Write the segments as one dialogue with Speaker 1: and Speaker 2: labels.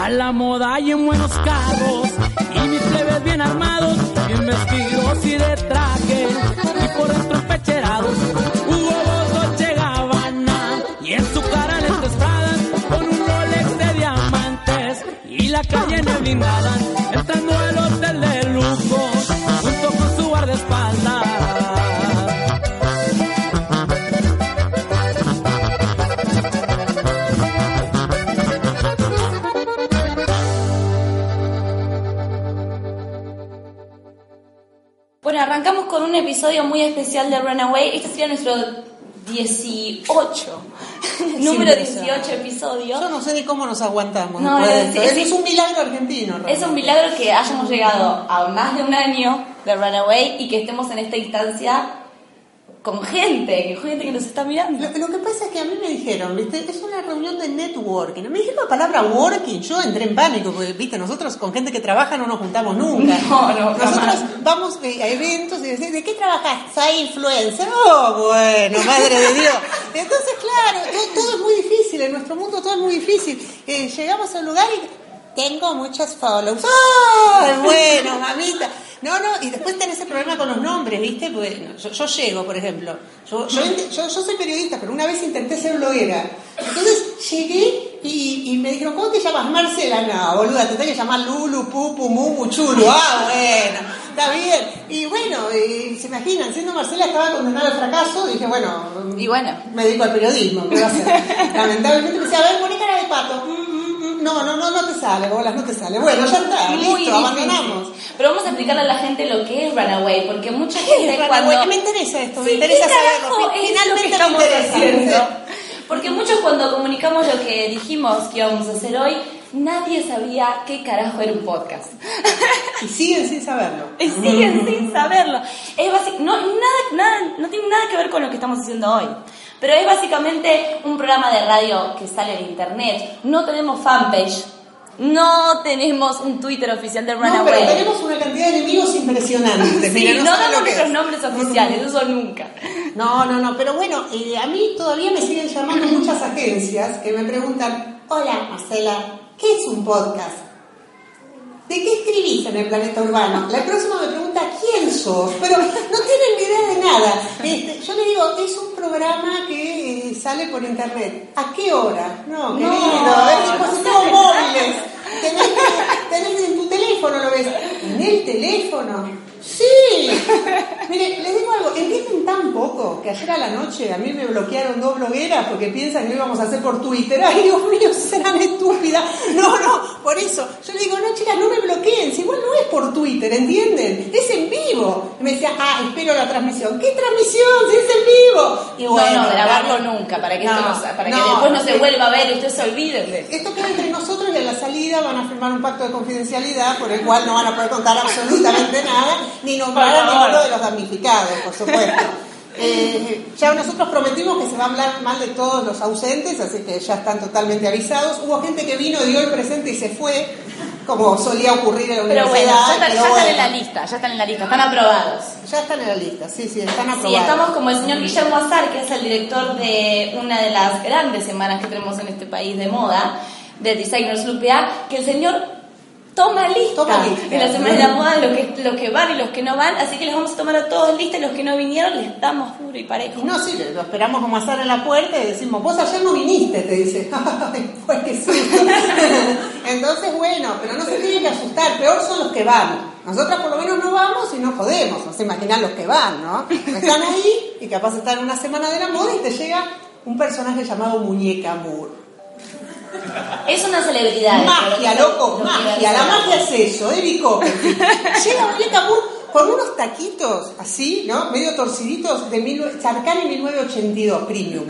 Speaker 1: A la moda y en buenos carros, y mis plebes bien armados, bien vestidos y de traje, y por dentro pecherados, Hugo Boss, Dolce Gabbana, y en su cara lentes Pradas, con un Rolex de diamantes, y la calle en
Speaker 2: arrancamos con un episodio muy especial de Runaway. Este sería nuestro 18, número 18 episodio.
Speaker 3: Yo no sé ni cómo nos aguantamos.
Speaker 2: No,
Speaker 3: después de
Speaker 2: es- es-
Speaker 3: es un milagro argentino.
Speaker 2: Es
Speaker 3: realmente.
Speaker 2: un milagro que hayamos llegado a más de un año de Runaway y que estemos en esta instancia con gente, que gente que nos está mirando.
Speaker 3: Lo, lo que pasa es que a mí me dijeron, ¿viste? Es una reunión de networking. Me dijeron la palabra working, yo entré en pánico, porque, ¿viste? Nosotros con gente que trabaja no nos juntamos nunca.
Speaker 2: No, no,
Speaker 3: Nosotros
Speaker 2: jamás.
Speaker 3: vamos eh, a eventos y decimos, ¿de qué trabajas? Soy influencer. Oh, bueno, madre de Dios. Entonces, claro, todo, todo es muy difícil, en nuestro mundo todo es muy difícil. Eh, llegamos al lugar y tengo muchos follows. ¡Ay, bueno, mamita! No, no, y después tenés el problema con los nombres, ¿viste? Porque no, yo, yo llego, por ejemplo. Yo, yo, int- yo, yo soy periodista, pero una vez intenté ser bloguera. Entonces llegué y, y me dijeron, ¿cómo te llamas? Marcela. No, boluda, te tenés que llamar Lulu, Pupu, Mumu, Chulu. Ah, bueno, está bien. Y bueno, y se imaginan, siendo Marcela estaba condenada al fracaso, dije, bueno,
Speaker 2: Y bueno.
Speaker 3: me dedico al periodismo, ¿qué va a hacer? Lamentablemente me decía, a ver, poné cara de pato. No, no, no, no te sale, bolas, no te sale. Bueno, ya está,
Speaker 2: Muy
Speaker 3: listo,
Speaker 2: difícil.
Speaker 3: abandonamos.
Speaker 2: Pero vamos a explicarle a la gente lo que es Runaway, porque mucha gente
Speaker 3: Runaway?
Speaker 2: cuando...
Speaker 3: Me interesa esto, me
Speaker 2: Sí,
Speaker 3: interesa
Speaker 2: ¿qué
Speaker 3: saberlo.
Speaker 2: es
Speaker 3: finalmente
Speaker 2: lo que estamos haciendo? Porque muchos cuando comunicamos lo que dijimos que íbamos a hacer hoy, nadie sabía qué carajo era un podcast.
Speaker 3: Y siguen sin saberlo.
Speaker 2: Y siguen sin saberlo. Es básic- no, nada, nada, no tiene nada que ver con lo que estamos haciendo hoy. Pero es básicamente un programa de radio que sale en internet. No tenemos fanpage. No tenemos un Twitter oficial de
Speaker 3: No,
Speaker 2: Runaway.
Speaker 3: pero tenemos una cantidad de enemigos impresionantes.
Speaker 2: Sí, no, damos nuestros
Speaker 3: es.
Speaker 2: nombres oficiales, eso nunca.
Speaker 3: No, no, no, pero bueno, eh, a mí todavía me siguen llamando muchas agencias que me preguntan, hola Marcela, ¿qué es un podcast? ¿De qué escribís en el planeta urbano? La próxima me pregunta quién sos, pero no tienen ni idea de nada. Este, yo le digo, es un programa que eh, sale por internet. ¿A qué hora? No, querido, es dispositivos móviles. Tenés, que- tenés en tu teléfono, lo ves. ¿En el teléfono? Sí. Mire, les digo algo, entienden tan poco que ayer a la noche a mí me bloquearon dos blogueras porque piensan que íbamos a hacer por Twitter. Ay, Dios mío, serán estúpidas. No, no, por eso. Yo le digo, no, chicas, no me bloqueen. Si igual no es por Twitter, ¿entienden? Es en vivo. Y me decía, ah, espero la transmisión. ¿Qué transmisión? Si es en vivo. Y bueno,
Speaker 2: no, no, grabarlo
Speaker 3: claro.
Speaker 2: nunca, para que,
Speaker 3: No,
Speaker 2: esto no, se- para que después no se vuelva a ver y ustedes se olviden de
Speaker 3: esto queda entre nosotros y a la salida van a firmar un pacto de confidencialidad por el cual no van a poder contar absolutamente nada, ni nombrar a ninguno de los damnificados, por supuesto. Eh, ya nosotros prometimos que se va a hablar mal de todos los ausentes, así que ya están totalmente avisados. Hubo gente que vino, dio el presente y se fue, como solía ocurrir en la
Speaker 2: Pero bueno, ya, están,
Speaker 3: pero
Speaker 2: ya están
Speaker 3: bueno,
Speaker 2: en la lista, ya están en la lista, están aprobados.
Speaker 3: Ya están en la lista, sí, sí, están
Speaker 2: Sí,
Speaker 3: aprobados.
Speaker 2: estamos como el señor Guillermo Azar, que es el director de una de las grandes semanas que tenemos en este país de moda, de Designers Lupia, que el señor toma lista,
Speaker 3: Toma lista.
Speaker 2: en la semana de la moda los que, los que van y los que no van, así que les vamos a tomar a todos lista y los que no vinieron les damos duro y parejo.
Speaker 3: Y no, sí, lo esperamos como azar en la puerta y decimos, vos ayer no viniste, te dice. Ay, qué susto. Entonces, bueno, pero no se tienen que asustar, peor son los que van. Nosotras por lo menos no vamos y no podemos, no se imaginan los que van, ¿no? Están ahí y capaz están una semana de la moda y te llega un personaje llamado Muñeca Moore.
Speaker 2: Es una celebridad.
Speaker 3: Magia, loco, magia. La magia es eso, Eddie Copperfield. Llega Muñeca Moore con unos taquitos así, ¿no? Medio torciditos de mil, Charcani 1982, premium.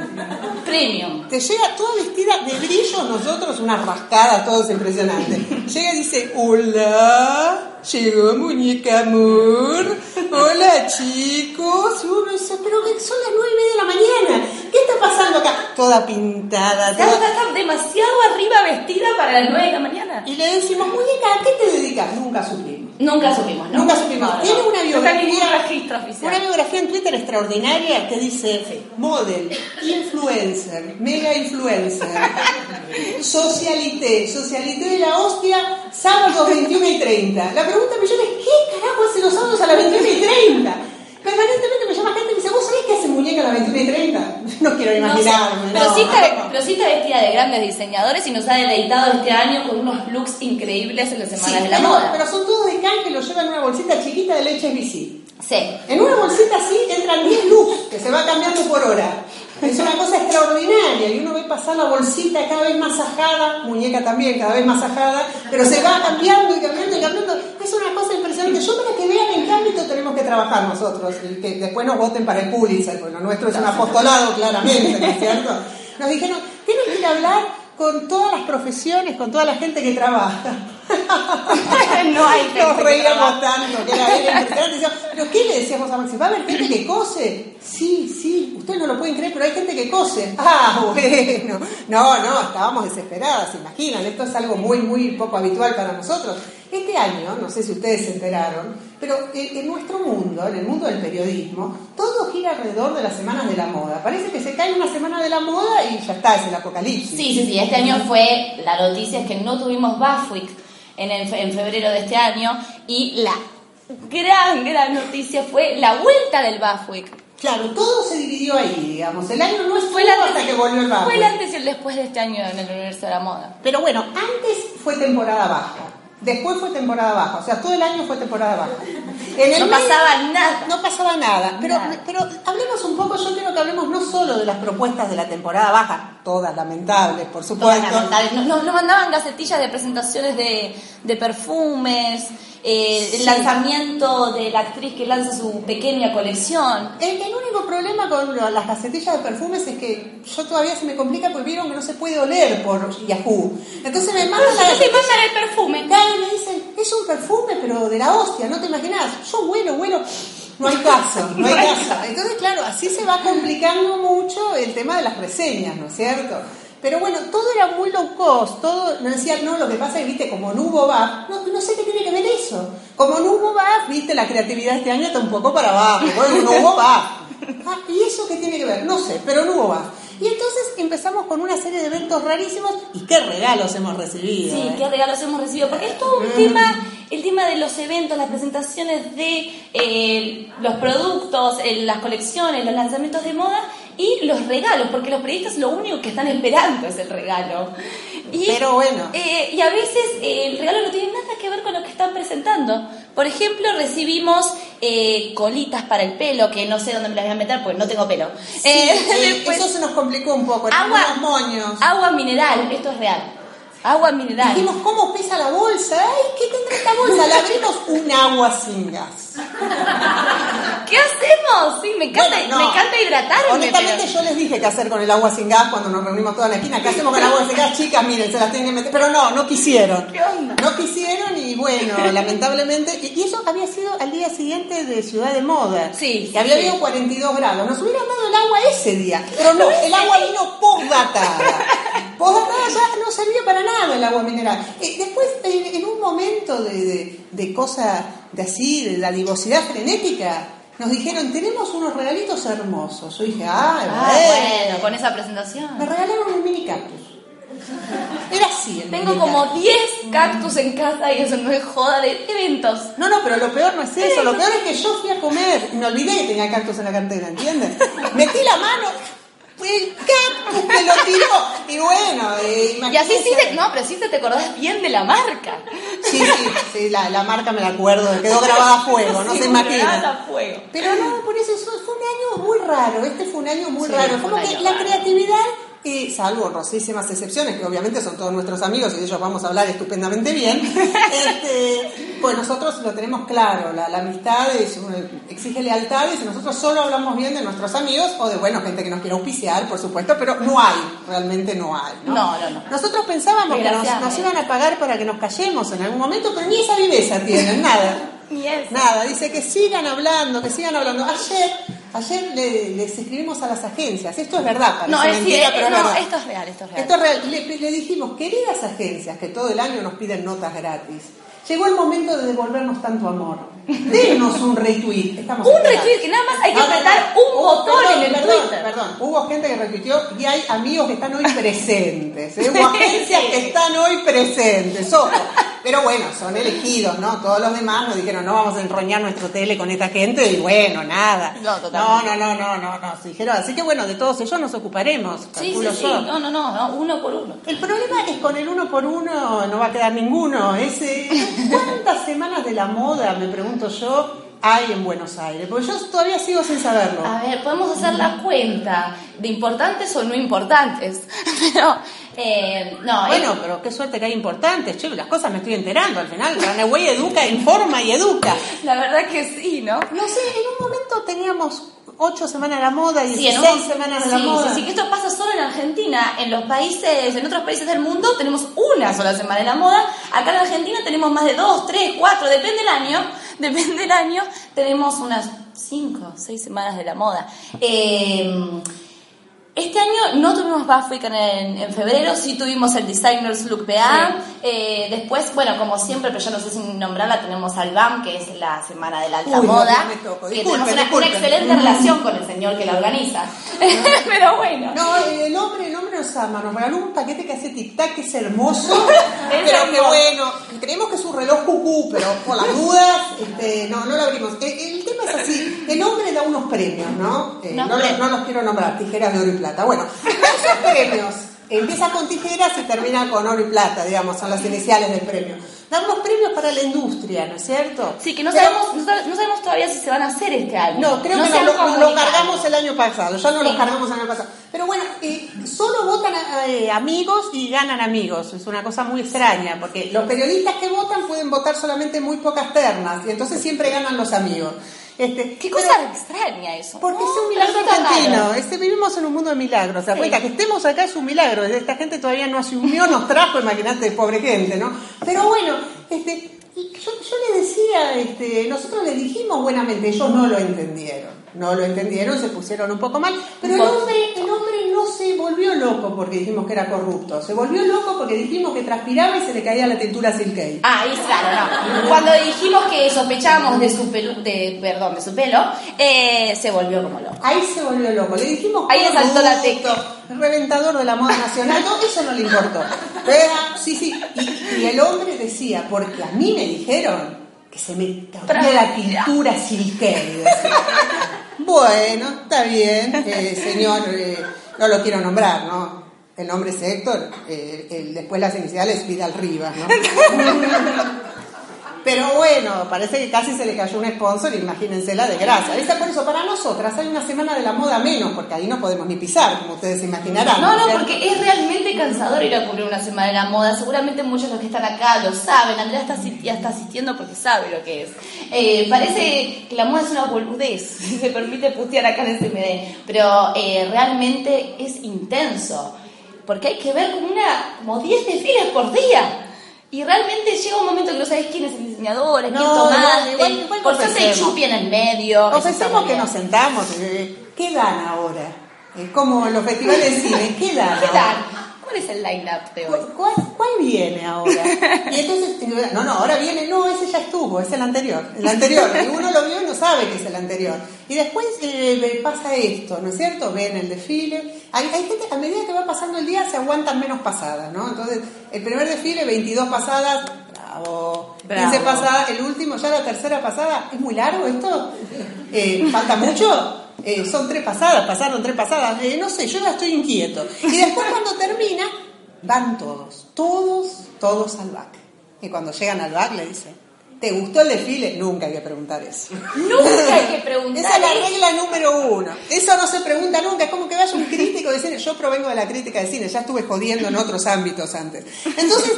Speaker 2: Premium.
Speaker 3: Te llega toda vestida de brillo, nosotros una rascada, todo es impresionante. Llega y dice, hola, llegó muñeca amor, hola chicos. Uno dice, pero son las nueve y media de la mañana, ¿qué está pasando acá? Toda pintada, toda...
Speaker 2: está demasiado arriba vestida para las 9 de la mañana.
Speaker 3: Y le decimos, muñeca, ¿a qué te dedicas? Nunca supimos.
Speaker 2: Nunca supimos, ¿no?
Speaker 3: Nunca supimos.
Speaker 2: No, no.
Speaker 3: Tiene una
Speaker 2: No
Speaker 3: biografía,
Speaker 2: registro oficial.
Speaker 3: una biografía en Twitter extraordinaria que dice model, influencer, mega influencer, socialité, socialité de la hostia, sábados 21 y 30. La pregunta millón es, ¿qué carajo hace los sábados a las 21 y 30? Permanentemente me llama gente y me dice, ¿vos sabés qué hace muñeca a las 21 y 30? No quiero
Speaker 2: No
Speaker 3: imaginarme.
Speaker 2: pero,
Speaker 3: no.
Speaker 2: sí está, pero sí está vestida de grandes diseñadores y nos ha deleitado este año con unos looks increíbles en las semanas
Speaker 3: Sí,
Speaker 2: de la
Speaker 3: pero,
Speaker 2: moda.
Speaker 3: pero son todos de can que lo llevan en una bolsita chiquita de leche bici.
Speaker 2: Sí.
Speaker 3: En una bolsita así entran 10 looks que se va cambiando por hora. Es una cosa extraordinaria y uno ve pasar la bolsita cada vez más ajada, muñeca también cada vez más ajada, pero se va cambiando y cambiando y cambiando. Es una cosa impresionante. Yo para que vean en qué ámbito tenemos que trabajar nosotros y que después nos voten para el Pulitzer, porque lo nuestro es un apostolado claramente, ¿no es cierto? Nos dijeron, tienen que ir a hablar con todas las profesiones, con toda la gente que trabaja.
Speaker 2: no hay gente
Speaker 3: Nos
Speaker 2: que
Speaker 3: reíamos
Speaker 2: trabaja.
Speaker 3: tanto, que era, era impresionante. ¿pero qué le decíamos a Maxi? ¿Va a haber gente que cose? Sí, sí, ustedes no lo pueden creer, pero hay gente que cose. Ah, bueno. No, no, estábamos desesperadas, se imaginan. Esto es algo muy, muy poco habitual para nosotros. Este año, no sé si ustedes se enteraron, pero en, en nuestro mundo, en el mundo del periodismo, todo gira alrededor de las semanas de la moda. Parece que se cae una semana de la moda y ya está, es el apocalipsis.
Speaker 2: Sí, sí, sí. Este año fue, la noticia es que no tuvimos Bafwick en, el- en febrero de este año y la gran, gran noticia fue la vuelta del Bafwick.
Speaker 3: Claro, todo se dividió ahí, digamos. El año no estuvo
Speaker 2: Fue el, antes,
Speaker 3: hasta que volvió el
Speaker 2: fue el antes y el después de este año en el universo de la moda.
Speaker 3: Pero bueno, antes fue temporada baja. Después fue temporada baja, o sea, todo el año fue temporada baja. En
Speaker 2: No pasaba nada.
Speaker 3: No pasaba nada. Pero,
Speaker 2: Nada.
Speaker 3: pero hablemos un poco, yo quiero que hablemos no solo de las propuestas de la temporada baja, todas lamentables, por
Speaker 2: Todas
Speaker 3: supuesto.
Speaker 2: lamentables. Nos, nos- nos mandaban gacetillas de presentaciones de, de perfumes, eh, el
Speaker 3: Sí.
Speaker 2: lanzamiento de la actriz que lanza su pequeña colección.
Speaker 3: El, el único problema con las gacetillas de perfumes es que yo todavía se me complica porque vieron que no se puede oler por Yahoo. Entonces me mandan la
Speaker 2: te mandan el perfume.
Speaker 3: Claro, me dicen, es un perfume, pero de la hostia, no te imaginas. Yo huelo, huelo. No hay caso, no hay caso. Entonces, claro, así se va complicando mucho el tema de las reseñas, ¿no es cierto? Pero bueno, todo era muy low cost, todo, nos decían, no, lo que pasa es, viste, como no hubo BAF, no, no sé qué tiene que ver eso. Como no hubo BAF, viste, la creatividad este año está un poco para abajo, bueno, no hubo BAF. Ah, ¿Y eso qué tiene que ver? No sé, pero no hubo BAF. Y entonces empezamos con una serie de eventos rarísimos y qué regalos hemos recibido.
Speaker 2: Sí,
Speaker 3: ¿eh?
Speaker 2: qué regalos hemos recibido, porque es todo un tema, el tema de los eventos, las presentaciones de eh, los productos, eh, las colecciones, los lanzamientos de moda y los regalos, porque los periodistas lo único que están esperando es el regalo. Y,
Speaker 3: Pero bueno.
Speaker 2: eh, y a veces el regalo no tiene nada que ver con lo que están presentando. Por ejemplo, recibimos eh, colitas para el pelo, que no sé dónde me las voy a meter porque no tengo pelo.
Speaker 3: Sí,
Speaker 2: Eh,
Speaker 3: eh,
Speaker 2: después-
Speaker 3: eso se nos complicó un poco,
Speaker 2: agua,
Speaker 3: moños.
Speaker 2: agua mineral, esto es real. Agua mineral.
Speaker 3: Dijimos, ¿cómo pesa la bolsa? Ay, ¿qué tendrá esta bolsa? La abrimos un agua sin gas.
Speaker 2: ¿Qué hacemos? Sí, me encanta,
Speaker 3: Bueno, no.
Speaker 2: me encanta hidratarme.
Speaker 3: Honestamente
Speaker 2: pero-
Speaker 3: yo les dije qué hacer con el agua sin gas cuando nos reunimos toda la esquina. ¿Qué hacemos con el agua sin gas? Chicas, miren, se las tienen que meter. Pero no, no quisieron.
Speaker 2: ¿Qué onda?
Speaker 3: No quisieron y bueno, lamentablemente. Y eso había sido al día siguiente de Ciudad de Moda.
Speaker 2: Sí,
Speaker 3: Que había
Speaker 2: sí.
Speaker 3: habido 42 grados. Nos hubieran dado el agua ese día. Pero no, el agua vino postdatada. Postdatada ya no servía para nada el agua mineral. Eh, después, en, en un momento de, de, de cosa de así, de la divosidad frenética, nos dijeron, tenemos unos regalitos hermosos. Yo dije, ah,
Speaker 2: Ah, bueno, con esa
Speaker 3: Me
Speaker 2: presentación.
Speaker 3: regalaron un mini cactus. Era así el
Speaker 2: Tengo como
Speaker 3: cactus.
Speaker 2: 10 cactus en casa y eso no es joda de eventos.
Speaker 3: No, no, pero lo peor no es eso. Lo peor es que yo fui a comer y me olvidé que tenía cactus en la cartera, ¿entiendes? Metí la mano, el cactus me lo tiró. Y bueno, eh,
Speaker 2: Y así sí te, no, pero sí te, te acordás bien de la marca.
Speaker 3: Sí, sí, sí, la, la marca me la acuerdo, quedó grabada a fuego, no
Speaker 2: Sí,
Speaker 3: se
Speaker 2: grabada
Speaker 3: imagina.
Speaker 2: a fuego.
Speaker 3: Pero no, por eso eso fue un año muy raro, este fue un año muy
Speaker 2: Sí,
Speaker 3: raro. Como que la
Speaker 2: raro.
Speaker 3: creatividad y salvo honrosísimas excepciones, que obviamente son todos nuestros amigos y de ellos vamos a hablar estupendamente bien, este, pues nosotros lo tenemos claro, la, la amistad es, exige lealtades y nosotros solo hablamos bien de nuestros amigos o de, bueno, gente que nos quiere auspiciar, por supuesto, pero no hay, realmente no hay. No,
Speaker 2: No, no, no.
Speaker 3: Nosotros pensábamos que nos, iban a pagar para que nos callemos en algún momento, pero ni esa viveza tienen, nada. Nada, dice que sigan hablando, que sigan hablando. Ayer, ayer le- les escribimos a las agencias, esto es verdad, parece
Speaker 2: No, es,
Speaker 3: mentira,
Speaker 2: sí,
Speaker 3: pero es
Speaker 2: no,
Speaker 3: verdad.
Speaker 2: esto es real, esto es real.
Speaker 3: Esto es real. Le, le dijimos, queridas agencias que todo el año nos piden notas gratis, llegó el momento de devolvernos tanto amor. Denos un retweet. Estamos
Speaker 2: Un
Speaker 3: esperando.
Speaker 2: retweet, que nada más hay que
Speaker 3: no.
Speaker 2: apretar un
Speaker 3: Hubo-
Speaker 2: botón
Speaker 3: perdón,
Speaker 2: en el
Speaker 3: perdón,
Speaker 2: Twitter.
Speaker 3: Perdón, hubo gente que retuiteó y hay amigos que están hoy presentes. ¿eh? Hubo agencias que están hoy presentes. Ojo. Pero bueno, son elegidos, ¿no? Todos los demás nos dijeron, no vamos a enroñar nuestro tele con esta gente y bueno, nada.
Speaker 2: No,
Speaker 3: no, no, no, no, no, no. se Dijeron, así que bueno, de todos ellos nos ocuparemos.
Speaker 2: Sí, sí, sí. No, no, no, no, uno por uno.
Speaker 3: El problema es con el uno por uno no va a quedar ninguno. ¿Cuántas semanas de la moda, me pregunto yo, hay en Buenos Aires? Porque yo todavía sigo sin saberlo.
Speaker 2: A ver, podemos hacer la cuenta de importantes o no importantes. Pero, eh, no,
Speaker 3: Bueno,
Speaker 2: eh,
Speaker 3: pero qué suerte que hay importantes, che, las cosas me estoy enterando al final. Ranaway educa, informa y educa.
Speaker 2: la verdad que sí, ¿no?
Speaker 3: No sé, en un momento teníamos ocho semanas de la moda,
Speaker 2: Sí,
Speaker 3: 16
Speaker 2: en un-
Speaker 3: semanas de la
Speaker 2: sí,
Speaker 3: moda.
Speaker 2: Sí, sí, que esto pasa solo en Argentina. En los países, en otros países del mundo tenemos una sola semana de la moda. Acá en Argentina tenemos más de dos, tres, cuatro, depende del año. Depende del año. Tenemos unas cinco, seis semanas de la moda. Eh, este año no tuvimos Week en, en febrero, sí tuvimos el Designers Look PA. Eh, después, bueno, como siempre, pero yo no sé si nombrarla, tenemos al BAM, que es la Semana de la Alta
Speaker 3: Uy,
Speaker 2: Moda.
Speaker 3: no toco.
Speaker 2: que
Speaker 3: Disculpen,
Speaker 2: tenemos una, excelente relación con el señor que la organiza. pero bueno.
Speaker 3: No, el hombre, el hombre nos ama, nos regaló un paquete que hace tic-tac, que es hermoso, pero que bueno, creemos que es un reloj cucú, pero por las dudas, este, no, no lo abrimos. El, el tema es así, el hombre da unos premios, ¿no? Eh, no, no los quiero nombrar, tijeras de oro plata. Bueno, esos premios, empieza con tijeras y termina con oro y plata, digamos, son las iniciales del premio. Da unos premios para la industria, ¿no es cierto?
Speaker 2: Sí, que no
Speaker 3: Pero-
Speaker 2: sabemos, no no sabemos todavía si se van a hacer este año.
Speaker 3: no, creo que nos lo, cargamos el año pasado, ya no
Speaker 2: Sí.
Speaker 3: los cargamos el año pasado. Pero bueno, eh, solo votan eh, amigos y ganan amigos, es una cosa muy extraña, porque los periodistas que votan pueden votar solamente muy pocas ternas, y entonces siempre ganan los amigos. Este,
Speaker 2: Qué
Speaker 3: pero-
Speaker 2: cosa extraña eso.
Speaker 3: porque
Speaker 2: No,
Speaker 3: es un milagro argentino, este, vivimos en un mundo de milagros, ¿se da
Speaker 2: Sí.
Speaker 3: cuenta? Que estemos acá es un milagro, esta gente todavía no asumió, nos trajo, imagínate, pobre gente, ¿no? Pero bueno, este, y yo, yo le decía, este, nosotros le dijimos buenamente, ellos no lo entendieron, no lo entendieron, se pusieron un poco mal, pero el hombre, el hombre no se volvió loco porque dijimos que era corrupto, se volvió loco porque dijimos que transpiraba y se le caía la tintura silkei.
Speaker 2: Ah, ahí claro, no. Cuando dijimos que sospechábamos de su pelu, de, perdón, de su pelo, eh, se volvió como loco.
Speaker 3: Ahí se volvió loco. Le dijimos
Speaker 2: Ahí le saltó la
Speaker 3: corrupto, reventador de la moda nacional. Eso no le importó. Pero, sí, sí. Y, y el hombre decía, porque a mí me dijeron que se me caía la pintura decía. Bueno, está bien, eh, señor. eh, no lo quiero nombrar, ¿no? El nombre es Héctor. eh, el- después las iniciales Vidal Rivas, ¿no? Pero bueno, parece que casi se le cayó un sponsor, imagínense la desgracia. Esa por eso, para nosotras hay una semana de la moda menos, porque ahí no podemos ni pisar, como ustedes se imaginarán.
Speaker 2: No, no, porque es realmente cansador ir a cubrir una semana de la moda. Seguramente muchos de los que están acá lo saben. Andrea está, ya está asistiendo porque sabe lo que es. Eh, parece que la moda es una boludez, si se permite putear acá en SMD. Pero eh, realmente es intenso. Porque hay que ver como, una, como 10 desfiles por día. Y realmente llega un momento que no sabes quién es el diseñador, a quién
Speaker 3: No,
Speaker 2: tomaste.
Speaker 3: no, igual- igual
Speaker 2: por suerte chupi en el medio.
Speaker 3: Ofrecemos que nos sentamos. eh, ¿Qué dan ahora? Eh, como los festivales de cine, ¿qué dan?
Speaker 2: ¿Qué
Speaker 3: ahora?
Speaker 2: ¿Cuál es el line-up de hoy?
Speaker 3: ¿Cu- ¿Cuál, cuál viene ahora? Y entonces, no, no, ahora viene, no, ese ya estuvo, es el anterior, el anterior, y uno lo vio y no sabe que es el anterior. Y después eh, pasa esto, ¿no es cierto? Ven el desfile. Hay, hay gente, a medida que va pasando el día, se aguantan menos pasadas, ¿no? Entonces, el primer desfile, 22 pasadas, bravo.
Speaker 2: Bravo.
Speaker 3: 15 pasadas, el último, ya la tercera pasada, ¿es muy largo esto? Eh, ¿Falta mucho? Eh, son tres pasadas, pasaron tres pasadas, eh, no sé, yo ya estoy inquieto. Y después cuando termina, van todos, todos, todos al back. Y cuando llegan al back le dicen, ¿te gustó el desfile? Nunca hay que preguntar eso.
Speaker 2: Nunca hay que preguntar.
Speaker 3: Esa es la
Speaker 2: eso.
Speaker 3: regla número uno. Eso no se pregunta nunca. Es como que vaya un crítico de cine. Yo provengo de la crítica de cine, ya estuve jodiendo en otros ámbitos antes. Entonces,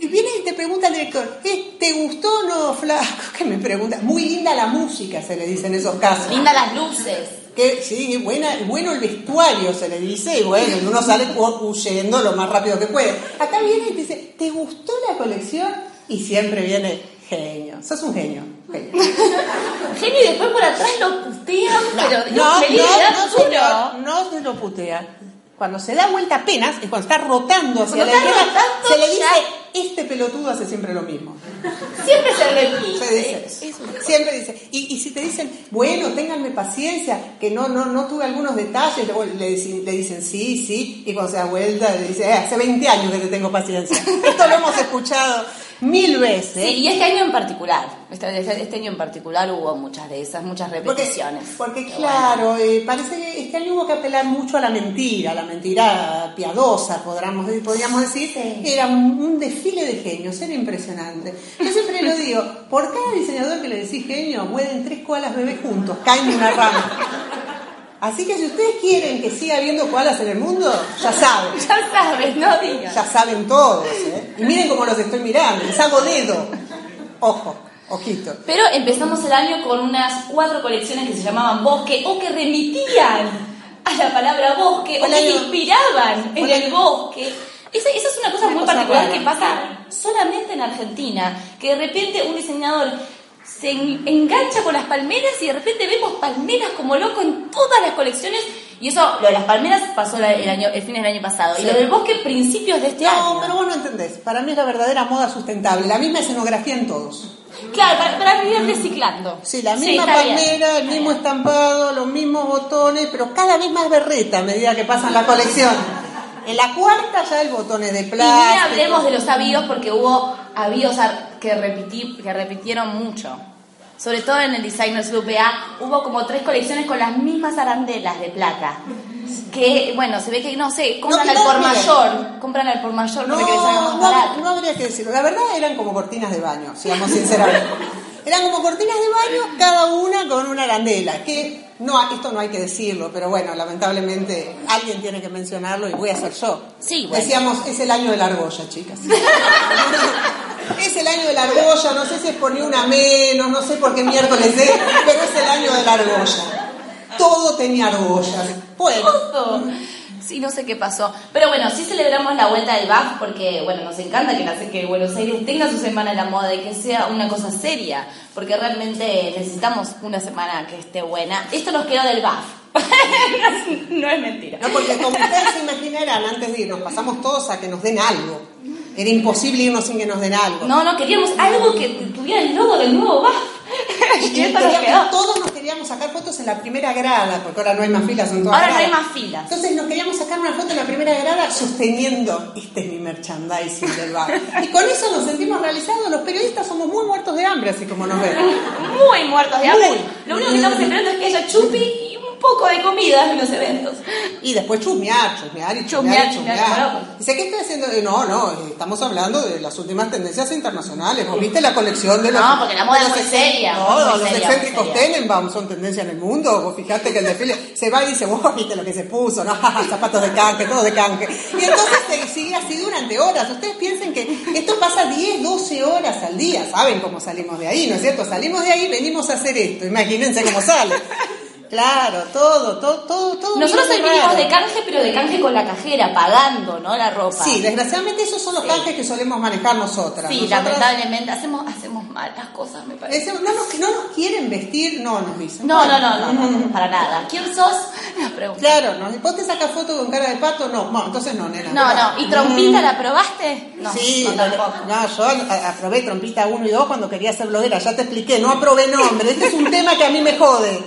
Speaker 3: viene y te pregunta el director, "Eh, ¿te gustó o no, flaco? Que me pregunta. Muy linda la música, se le dice en esos casos.
Speaker 2: Linda las luces.
Speaker 3: Que sí, buena, bueno el vestuario se le dice, y bueno, y uno sale hu- huyendo lo más rápido que puede. Acá viene y te dice, ¿te gustó la colección? Y siempre viene, genio, sos un genio. genio.
Speaker 2: Genio, y después por atrás lo putean, pero
Speaker 3: No, no,
Speaker 2: da
Speaker 3: no,
Speaker 2: puro.
Speaker 3: señor, no se lo putea. Cuando se da vuelta apenas, es cuando está rotando hacia la izquierda, se le dice,
Speaker 2: ya.
Speaker 3: este pelotudo hace siempre lo mismo.
Speaker 2: Siempre se repite.
Speaker 3: Se dice eso. Siempre dice. Y, y si te dicen, bueno, ténganme paciencia, que no, no, no tuve algunos detalles, luego le, dicen, le dicen sí, sí, y cuando se da vuelta le dice, "Eh, hace 20 años que te tengo paciencia. Esto lo hemos escuchado mil veces.
Speaker 2: Sí, y este año en particular, este, este- este año en particular hubo muchas de esas, muchas repeticiones.
Speaker 3: porque claro, eh, parece que este año hubo que apelar mucho a la mentira, a la mentira piadosa, podríamos, podríamos decir.
Speaker 2: Sí.
Speaker 3: Era un, un desfile de genios, era impresionante. Yo siempre lo digo, por cada diseñador que le decís genio, mueren tres koalas bebés juntos, caen de una rama. Así que si ustedes quieren que siga habiendo koalas en el mundo, ya saben.
Speaker 2: Ya sabes, no digas.
Speaker 3: Ya saben todos, ¿eh? Y miren cómo los estoy mirando, les hago dedo. Ojo, ojito.
Speaker 2: Pero empezamos el año con unas cuatro colecciones que se llamaban Bosque o que remitían a la palabra bosque o que inspiraban en
Speaker 3: el
Speaker 2: bosque. Esa, esa es una cosa
Speaker 3: Una
Speaker 2: muy
Speaker 3: cosa
Speaker 2: particular
Speaker 3: rara.
Speaker 2: que pasa solamente en Argentina, que de repente un diseñador se en- engancha con las palmeras y de repente vemos palmeras como loco en todas las colecciones y eso, lo de las palmeras pasó el año, el fin del año pasado y lo del bosque principios de este
Speaker 3: No,
Speaker 2: año.
Speaker 3: pero vos no entendés. Para mí es la verdadera moda sustentable. La misma escenografía en todos.
Speaker 2: Claro, para, para ir reciclando.
Speaker 3: Sí, la misma
Speaker 2: bien,
Speaker 3: palmera, el mismo estampado, los mismos botones, pero cada vez más berreta a medida que pasan la colección. En la cuarta ya el botón es de
Speaker 2: Y ni
Speaker 3: plástico.
Speaker 2: hablemos de los avíos porque hubo avíos que, repití, que repitieron mucho. Sobre todo en el Designers BA hubo como tres colecciones con las mismas arandelas de plata. Que, bueno, se ve que, no sé, compran
Speaker 3: No,
Speaker 2: al
Speaker 3: no,
Speaker 2: por mayor. Compran al por mayor
Speaker 3: No,
Speaker 2: porque les más
Speaker 3: no,
Speaker 2: barato.
Speaker 3: no habría que decirlo. La verdad eran como cortinas de baño, seamos sinceramente. Eran como cortinas de baño, cada una con una arandela. Que no, esto no hay que decirlo, pero bueno, lamentablemente alguien tiene que mencionarlo y voy a ser yo.
Speaker 2: Sí, bueno.
Speaker 3: Decíamos, es el año de la argolla, chicas. es el año de la argolla, no sé si es por ni una menos, no sé por qué miércoles es, pero es el año de la argolla. Todo tenía argollas. Bueno.
Speaker 2: Sí, no sé qué pasó. Pero bueno, sí celebramos la vuelta del BAF porque, bueno, nos encanta que, la- que Buenos Aires tenga su semana de la moda y que sea una cosa seria, porque realmente necesitamos una semana que esté buena. Esto nos quedó del BAF. no es mentira.
Speaker 3: No, porque como ustedes se imaginarán, antes de irnos pasamos todos a que nos den algo. Era imposible irnos sin que nos den algo.
Speaker 2: No, no, queríamos algo que tuviera el logo del nuevo BAF.
Speaker 3: Y
Speaker 2: y quedó.
Speaker 3: todos nos queríamos sacar fotos en la primera grada, porque ahora no hay más filas, son todas
Speaker 2: Ahora no hay
Speaker 3: gradas.
Speaker 2: más filas.
Speaker 3: Entonces nos queríamos sacar una foto en la primera grada sosteniendo, este es mi merchandising del bar. Y con eso nos sentimos realizados, los periodistas somos muy muertos de hambre, así como nos ven.
Speaker 2: Muy muertos de hambre.
Speaker 3: Muy.
Speaker 2: Lo único que estamos esperando es que haya chupi poco de comida en los eventos.
Speaker 3: Y después chusmear, chusmear y chusmear,
Speaker 2: Chusmear, chusmear.
Speaker 3: Dice, ¿qué estoy haciendo? Eh, No, no, eh, estamos hablando de las últimas tendencias internacionales. ¿Vos viste la colección de los...
Speaker 2: No, porque la moda es muy seria,
Speaker 3: No, los excéntricos. Tenenbaum son tendencia en el mundo. Vos fijate que el desfile se va y dice, vos viste lo que se puso, ¿no? Zapatos de canje, todo de canje. Y entonces se sigue así durante horas. Ustedes piensen que esto pasa 10, 12 horas al día. ¿Saben cómo salimos de ahí, no es cierto? Salimos de ahí, venimos a hacer esto. Imagínense cómo sale. Claro, todo, todo, todo, todo.
Speaker 2: Nosotros
Speaker 3: raro.
Speaker 2: de canje, pero de canje con la cajera, pagando, ¿no? La ropa.
Speaker 3: Sí, desgraciadamente esos son los
Speaker 2: Sí.
Speaker 3: canjes que solemos manejar nosotras.
Speaker 2: Sí,
Speaker 3: Nosotras-
Speaker 2: lamentablemente hacemos, hacemos mal las cosas, me parece.
Speaker 3: No, nos, no nos quieren vestir, no nos dicen.
Speaker 2: No, no,
Speaker 3: Bueno,
Speaker 2: no, no, no, para nada. ¿Quién sos? Nos preguntan.
Speaker 3: Claro, ¿no? ¿vos te sacas foto con cara de pato? No, bueno, entonces no, nena.
Speaker 2: No, no. ¿Y trompita la probaste? No,
Speaker 3: sí,
Speaker 2: no, tampoco.
Speaker 3: no, yo a- aprobé trompita 1 y 2 cuando quería ser bloguera, ya te expliqué, no aprobé nombre, este es un tema que a mí me jode.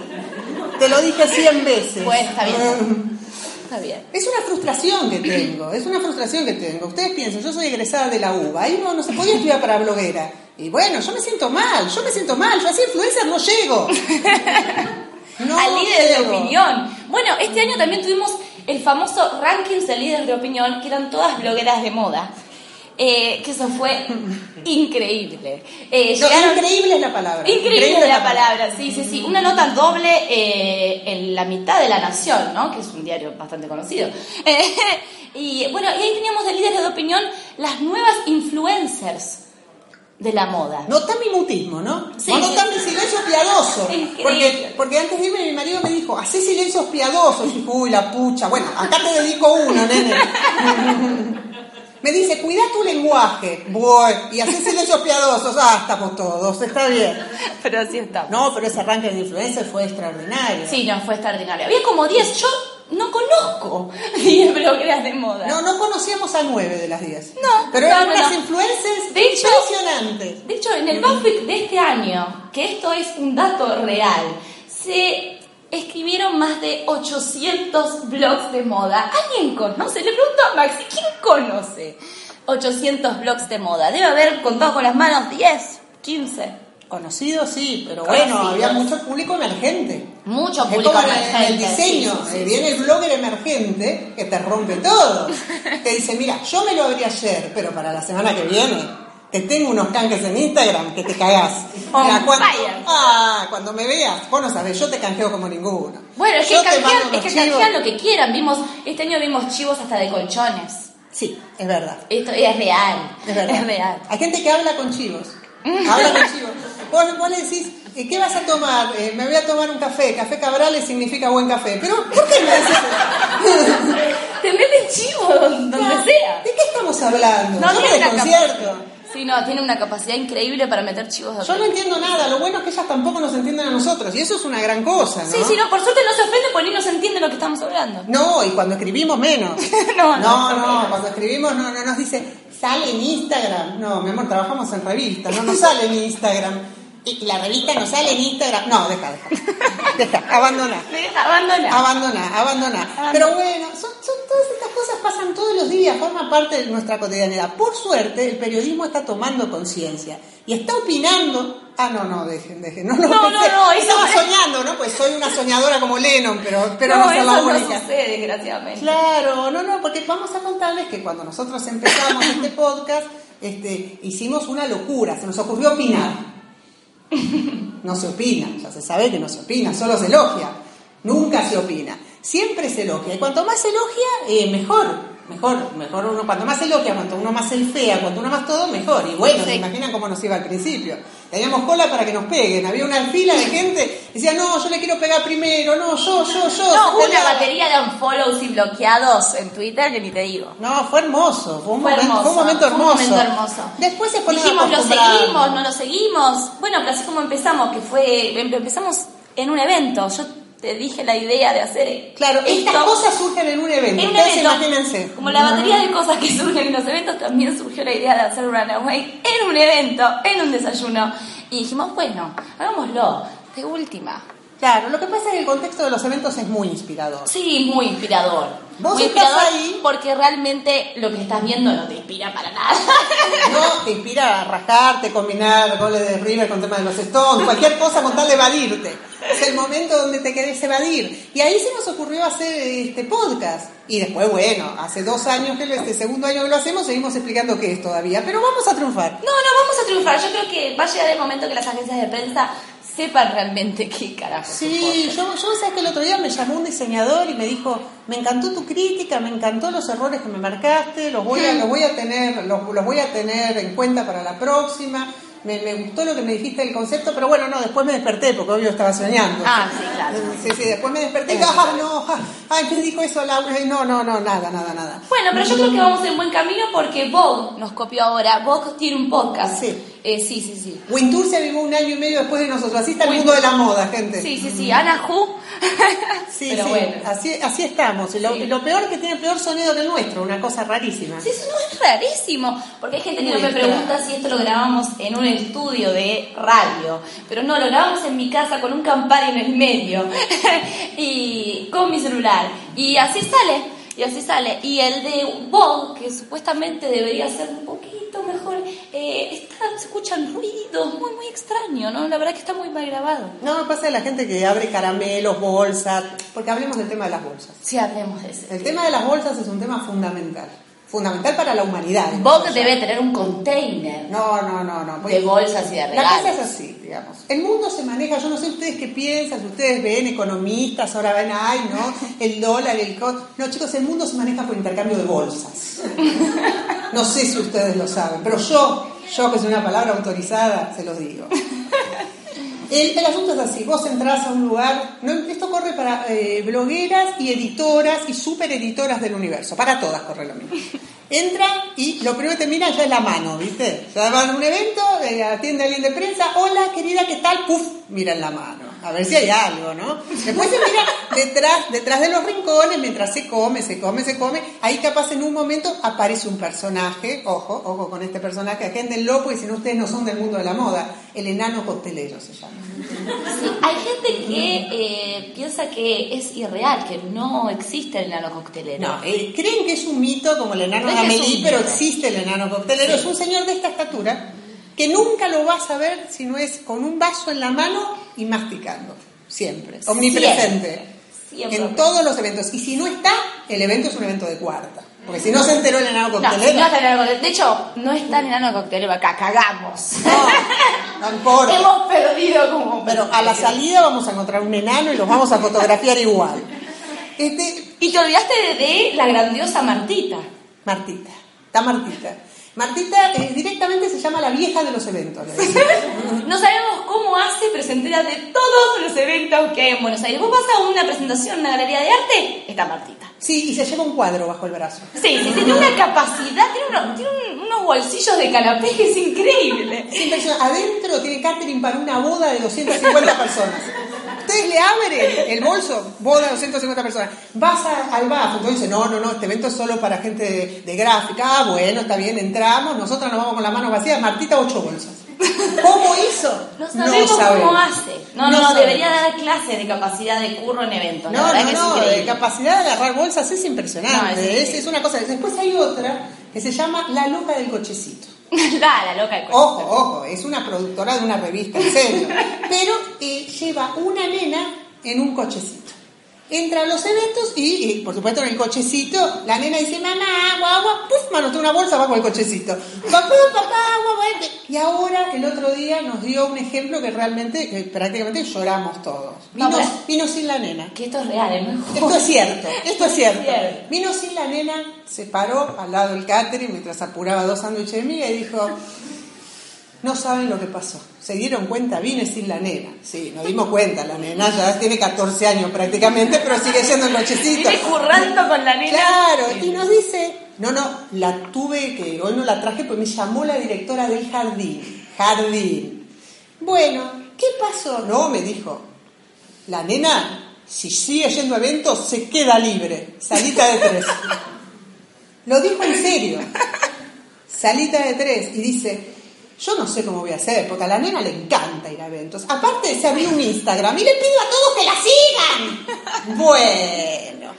Speaker 3: Te lo dije 100 veces.
Speaker 2: Bueno, está bien.
Speaker 3: Mm.
Speaker 2: Está bien.
Speaker 3: Es una frustración que tengo, es una frustración que tengo. Ustedes piensan, yo soy egresada de la UBA, ahí no, no se podía estudiar para bloguera. Y bueno, yo me siento mal, yo me siento mal, yo así influencer no llego. No
Speaker 2: Al líder de opinión. Bueno, este año también tuvimos el famoso rankings de líderes de opinión, que eran todas blogueras de moda. Eh, que eso fue increíble. Eh,
Speaker 3: No,
Speaker 2: llegaron-
Speaker 3: increíble es la palabra.
Speaker 2: Increíble la palabra, sí, sí, sí. Una nota doble eh, en la mitad de La Nación, ¿no? Que es un diario bastante conocido. Y bueno, y ahí teníamos de líderes de opinión las nuevas influencers de la moda.
Speaker 3: Nota mi mutismo, ¿no?
Speaker 2: Sí,
Speaker 3: o nota
Speaker 2: sí.
Speaker 3: mi silencio piadoso.
Speaker 2: Increíble.
Speaker 3: Porque, porque antes de irme mi marido me dijo, hacé silencios piadosos. Y dije, uy, la pucha. Bueno, acá te dedico uno, nene. Me dice, cuida tu lenguaje. Voy. Y hacé silencios piadosos. Ah, estamos todos. Está bien.
Speaker 2: Pero así está.
Speaker 3: No, pero ese arranque de influencer fue extraordinario.
Speaker 2: Sí, no, fue extraordinario. Había como 10, yo no conozco 10 blogueras de moda.
Speaker 3: No, no conocíamos a nueve de las diez.
Speaker 2: No,
Speaker 3: Pero eran
Speaker 2: no,
Speaker 3: unas
Speaker 2: no.
Speaker 3: influencers
Speaker 2: De hecho-
Speaker 3: impresionantes.
Speaker 2: De hecho, en el Buffett de este año, que esto es un dato real, se escribieron más de 800 blogs de moda. ¿Alguien conoce? Le pregunto a Maxi, ¿quién conoce 800 blogs de moda? Debe haber contado con las manos 10, 15.
Speaker 3: Conocidos sí, pero bueno,
Speaker 2: Conocidos.
Speaker 3: había mucho público emergente.
Speaker 2: Mucho
Speaker 3: Es
Speaker 2: público
Speaker 3: como en el-
Speaker 2: emergente,
Speaker 3: diseño,
Speaker 2: sí,
Speaker 3: eh, viene
Speaker 2: sí.
Speaker 3: el blogger emergente que te rompe todo. Te dice, mira, yo me lo abrí ayer, pero para la semana que viene te tengo unos canjes en Instagram que te cagás. Mira, cuando, ah, cuando me veas, vos no sabés, yo te canjeo como ninguno.
Speaker 2: Bueno, es que,
Speaker 3: Yo
Speaker 2: canjean, es que lo que quieran. Vimos, este año vimos chivos hasta de colchones.
Speaker 3: Sí, es verdad.
Speaker 2: Esto es real.
Speaker 3: Es verdad.
Speaker 2: real.
Speaker 3: Hay gente que habla con chivos. Habla con chivos. Vos, vos le decís, ¿qué vas a tomar? Eh, me voy a tomar un café. Café Cabrales significa buen café. Pero, ¿por qué me decís eso?
Speaker 2: Te meten chivos donde sea.
Speaker 3: ¿De qué estamos hablando?
Speaker 2: No tiene una
Speaker 3: desconcierto.
Speaker 2: Sí, no, tiene una capacidad increíble para meter chivos
Speaker 3: Yo
Speaker 2: donde
Speaker 3: no entiendo nada. Lo bueno es que ellas tampoco nos entienden a nosotros. Y eso es una gran cosa, ¿no?
Speaker 2: Sí, sí, no, por suerte no se ofende porque ni nos entiende lo que estamos hablando.
Speaker 3: No, y cuando escribimos menos.
Speaker 2: No, no,
Speaker 3: no, no, cuando escribimos no, no nos dice, sale en Instagram. No, mi amor, trabajamos en revista, no nos sale en Instagram. Y la revista no sale en Instagram. No, deja, deja. Deja, abandona.
Speaker 2: Deja abandonar.
Speaker 3: Abandona, abandona. Pero bueno, son, son todas estas cosas pasan todos los días, forman parte de nuestra cotidianidad. Por suerte, el periodismo está tomando conciencia y está opinando. Ah, no, no, dejen, dejen. No, no,
Speaker 2: No,
Speaker 3: pensé-
Speaker 2: no, no, eso-
Speaker 3: estaba soñando, ¿no? Pues soy una soñadora como Lennon, pero, pero no,
Speaker 2: no,
Speaker 3: soy la
Speaker 2: no
Speaker 3: única.
Speaker 2: sucede, desgraciadamente.
Speaker 3: Claro, no, no, porque vamos a contarles que cuando nosotros empezamos este podcast, este, hicimos una locura, se nos ocurrió opinar. No se opina, ya se sabe que no se opina, solo se elogia. Nunca se opina. Siempre se elogia. Y cuanto más se elogia, eh, mejor. Mejor, mejor uno, cuanto más elogia, cuanto uno más elfea, cuanto uno más todo, mejor. Y bueno,
Speaker 2: Sí.
Speaker 3: se imaginan cómo nos iba al principio. Teníamos cola para que nos peguen. Había una fila de gente que decía, no, yo le quiero pegar primero, no, yo, yo, yo.
Speaker 2: No, una batería de unfollows y bloqueados en Twitter que ni te digo.
Speaker 3: No, fue hermoso, fue un,
Speaker 2: Fue
Speaker 3: momento,
Speaker 2: hermoso,
Speaker 3: fue un momento
Speaker 2: fue un
Speaker 3: hermoso.
Speaker 2: momento hermoso.
Speaker 3: Después se
Speaker 2: Dijimos, lo seguimos, no lo seguimos. Bueno, pero así como empezamos, que fue, em- empezamos en un evento. Yo te dije la idea de hacer
Speaker 3: Claro,
Speaker 2: esto
Speaker 3: estas cosas surgen en un evento.
Speaker 2: en un evento.
Speaker 3: imagínense.
Speaker 2: Como la batería de cosas que surgen en los eventos, también surgió la idea de hacer Runaway en un evento, en un desayuno. Y dijimos, bueno, hagámoslo, de última.
Speaker 3: Claro, lo que pasa es que el contexto de los eventos es muy inspirador.
Speaker 2: Sí, muy inspirador.
Speaker 3: Vos
Speaker 2: muy
Speaker 3: estás ahí.
Speaker 2: porque realmente lo que estás viendo no te inspira para nada.
Speaker 3: No te inspira a rajarte, combinar goles de River con tema de los Stones, cualquier cosa con tal de evadirte. Es el momento donde te querés evadir. Y ahí se nos ocurrió hacer este podcast. Y después, bueno, hace dos años que lo, este segundo año que lo hacemos, seguimos explicando qué es todavía. Pero vamos a triunfar.
Speaker 2: No, no, vamos a triunfar. Yo creo que va a llegar el momento que las agencias de prensa sepan realmente qué carajo.
Speaker 3: Sí, yo, yo sabes que el otro día me llamó un diseñador y me dijo, me encantó tu crítica, me encantó los errores que me marcaste, los voy a, los voy a tener, los, los voy a tener en cuenta para la próxima. Me, me gustó lo que me dijiste del concepto, pero bueno, no, después me desperté porque obvio estaba soñando.
Speaker 2: Ah, sí, claro.
Speaker 3: Sí, sí, después me desperté y ah, no, ah, ay, me dijo eso Laura, no, no, no, nada, nada, nada.
Speaker 2: Bueno, pero yo creo que vamos en buen camino porque Vogue nos copió ahora. Vogue tiene un podcast.
Speaker 3: Sí.
Speaker 2: Eh, sí, sí, sí.
Speaker 3: Wintour se avivó un año y medio después de nosotros, así está el
Speaker 2: Wintour.
Speaker 3: mundo de la moda, gente.
Speaker 2: Sí, sí, sí. Ana Hu.
Speaker 3: Sí,
Speaker 2: pero
Speaker 3: sí,
Speaker 2: bueno.
Speaker 3: así, así estamos. Lo,
Speaker 2: Sí.
Speaker 3: lo peor es que tiene peor sonido que el nuestro, una cosa rarísima.
Speaker 2: Sí, eso no es rarísimo. Porque hay gente que no me pregunta si esto lo grabamos en un estudio de radio. Pero no, lo grabamos en mi casa con un Campari en el medio. y con mi celular. Y así sale. Y así sale. Y el de Vogue, que supuestamente debería ser un poquito mejor, eh, está- se escuchan ruidos muy, muy extraños, ¿no? La verdad que está muy mal grabado.
Speaker 3: No, pasa de la gente que abre caramelos, bolsas, porque hablemos del tema de las bolsas.
Speaker 2: Sí, hablemos de ese.
Speaker 3: El tema de las bolsas es un tema fundamental. fundamental para la humanidad.
Speaker 2: Vogue debe tener un container
Speaker 3: No, no, no, no.
Speaker 2: de bolsas y de
Speaker 3: La
Speaker 2: regalos.
Speaker 3: cosa es así, digamos. El mundo se maneja, yo no sé ustedes qué piensan, si ustedes ven economistas, ahora ven, ay, ¿no? El dólar, el... No, chicos, el mundo se maneja por intercambio de bolsas. No sé si ustedes lo saben, pero yo, yo que soy una palabra autorizada, se los digo. El, el asunto es así, vos entrás a un lugar, no, esto corre para eh, blogueras y editoras y super editoras del universo, para todas corre lo mismo. Entran y lo primero que te miran ya es la mano, ¿viste? Ya van a un evento, eh, atiende alguien de prensa, hola querida, ¿qué tal? Puf, miran la mano, a ver si hay algo, ¿no? Después se mira detrás, detrás de los rincones, mientras se come, se come, se come, ahí capaz en un momento aparece un personaje, ojo, ojo con este personaje, agéndenlo, porque si no ustedes no son del mundo de la moda, el enano costelero se llama.
Speaker 2: Sí, hay gente que eh, piensa que es irreal, que no existe el enano coctelero.
Speaker 3: No, eh, creen que es un mito como el enano de Amelie, pero existe el enano coctelero. Es un señor de esta estatura que nunca lo vas a ver si no es con un vaso en la mano y masticando. Siempre. Omnipresente.
Speaker 2: Siempre.
Speaker 3: En todos los eventos. Y si no está, el evento es un evento de cuarta. Porque si no se enteró el enano
Speaker 2: No,
Speaker 3: coctelero.
Speaker 2: no está el enano coctelero. De hecho, no está el enano coctelero acá, cagamos.
Speaker 3: no, importa.
Speaker 2: Hemos perdido como...
Speaker 3: Pero a la salida vamos a encontrar un enano y los vamos a fotografiar igual. Este,
Speaker 2: Y te olvidaste de, de la grandiosa Martita.
Speaker 3: Martita, está Martita. Martita eh, directamente se llama la vieja de los eventos.
Speaker 2: No sabemos cómo hace, pero se entera de todos los eventos que hay en Buenos Aires. Vos vas a una presentación, una galería de arte, está Martita.
Speaker 3: Sí, y se lleva un cuadro bajo el brazo.
Speaker 2: Sí, sí, tiene una capacidad, tiene, uno- tiene un- unos bolsillos de canapé que es increíble.
Speaker 3: Es. Adentro tiene catering para una boda de 250 personas. Ustedes le abren el bolso, boda de 250 personas. Vas a- al BAF, entonces dice, no, no, no, este evento es solo para gente de, de gráfica. Ah, bueno, está bien, entramos, nosotros nos vamos con las manos vacías. Martita, ocho bolsas. ¿Cómo hizo?
Speaker 2: No sabemos cómo hace. No, no,
Speaker 3: sabemos.
Speaker 2: debería dar clases de capacidad de curro en eventos. la
Speaker 3: No, no,
Speaker 2: que
Speaker 3: no,
Speaker 2: es
Speaker 3: de
Speaker 2: increíble.
Speaker 3: capacidad de agarrar bolsas es impresionante.
Speaker 2: No, es
Speaker 3: es una cosa. Después hay otra que se llama La Loca del Cochecito.
Speaker 2: la, la loca
Speaker 3: Ojo, ojo, es una productora de una revista, en serio. Pero eh, lleva una nena en un cochecito. Entra a los eventos y, y, por supuesto, en el cochecito, la nena dice, mamá, agua, agua, puf, manotea una bolsa bajo el cochecito. Papá, papá, agua, agua. Y ahora, el otro día, nos dio un ejemplo que realmente, que prácticamente lloramos todos. Vino,
Speaker 2: No,
Speaker 3: sin la nena.
Speaker 2: Que esto es real, es mejor.
Speaker 3: Esto es cierto, esto es cierto.
Speaker 2: Cierto.
Speaker 3: Vino sin la nena, se paró al lado del catering mientras apuraba dos sándwiches de miga y dijo, no saben lo que pasó. ¿Se dieron cuenta? Vine sin la nena. Sí, nos dimos cuenta, la nena ya tiene 14 años prácticamente, pero sigue siendo el nochecito.
Speaker 2: Viene currando con la nena.
Speaker 3: Claro, y nos dice, no, no, la tuve que, hoy no la traje, pues me llamó la directora del jardín. Jardín. Bueno, ¿qué pasó? No, me dijo, la nena, si sigue yendo a eventos, se queda libre. Salita de tres. Lo dijo en serio. Salita de tres. Y dice, yo no sé cómo voy a hacer, porque a la nena le encanta ir a eventos. Aparte, se abrió un Instagram y le pido a todos que la sigan. Bueno.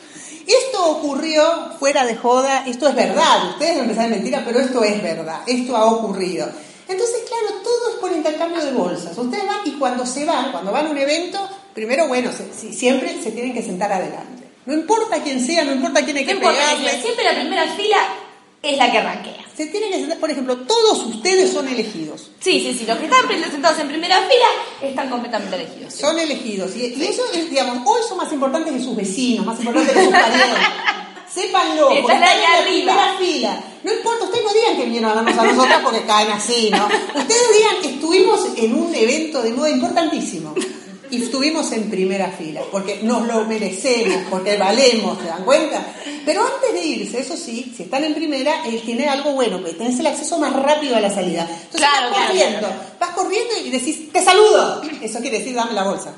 Speaker 3: Esto ocurrió fuera de joda, esto es verdad, ustedes no me saben mentira, pero esto es verdad, esto ha ocurrido. Entonces, claro, todo es por intercambio de bolsas. Ustedes van y cuando se van, cuando van a un evento, primero, bueno, se- siempre se tienen que sentar adelante. No importa quién sea, no importa quién hay
Speaker 2: No
Speaker 3: que
Speaker 2: importa,
Speaker 3: pegarle.
Speaker 2: siempre la primera fila es la que arranquea.
Speaker 3: Se tienen que sentar, por ejemplo, todos ustedes son elegidos.
Speaker 2: Sí, sí, sí, los que están sentados en primera fila están completamente elegidos. sí.
Speaker 3: Son elegidos. Y, y eso es, digamos, hoy son más importantes que sus vecinos, más importantes que sus parientes. Sépanlo, porque están
Speaker 2: ahí
Speaker 3: en la
Speaker 2: arriba.
Speaker 3: primera fila. No importa, ustedes no digan que vinieron a a nosotras porque caen así, ¿no? Ustedes digan, estuvimos en un evento de moda importantísimo. Y estuvimos en primera fila, porque nos lo merecemos, porque valemos, ¿se dan cuenta? Pero antes de irse, eso sí, si están en primera, él tiene algo bueno, que tenés el acceso más rápido a la salida. Entonces
Speaker 2: Claro,
Speaker 3: vas corriendo,
Speaker 2: claro.
Speaker 3: vas corriendo y decís, te saludo. Eso quiere decir, dame la bolsa.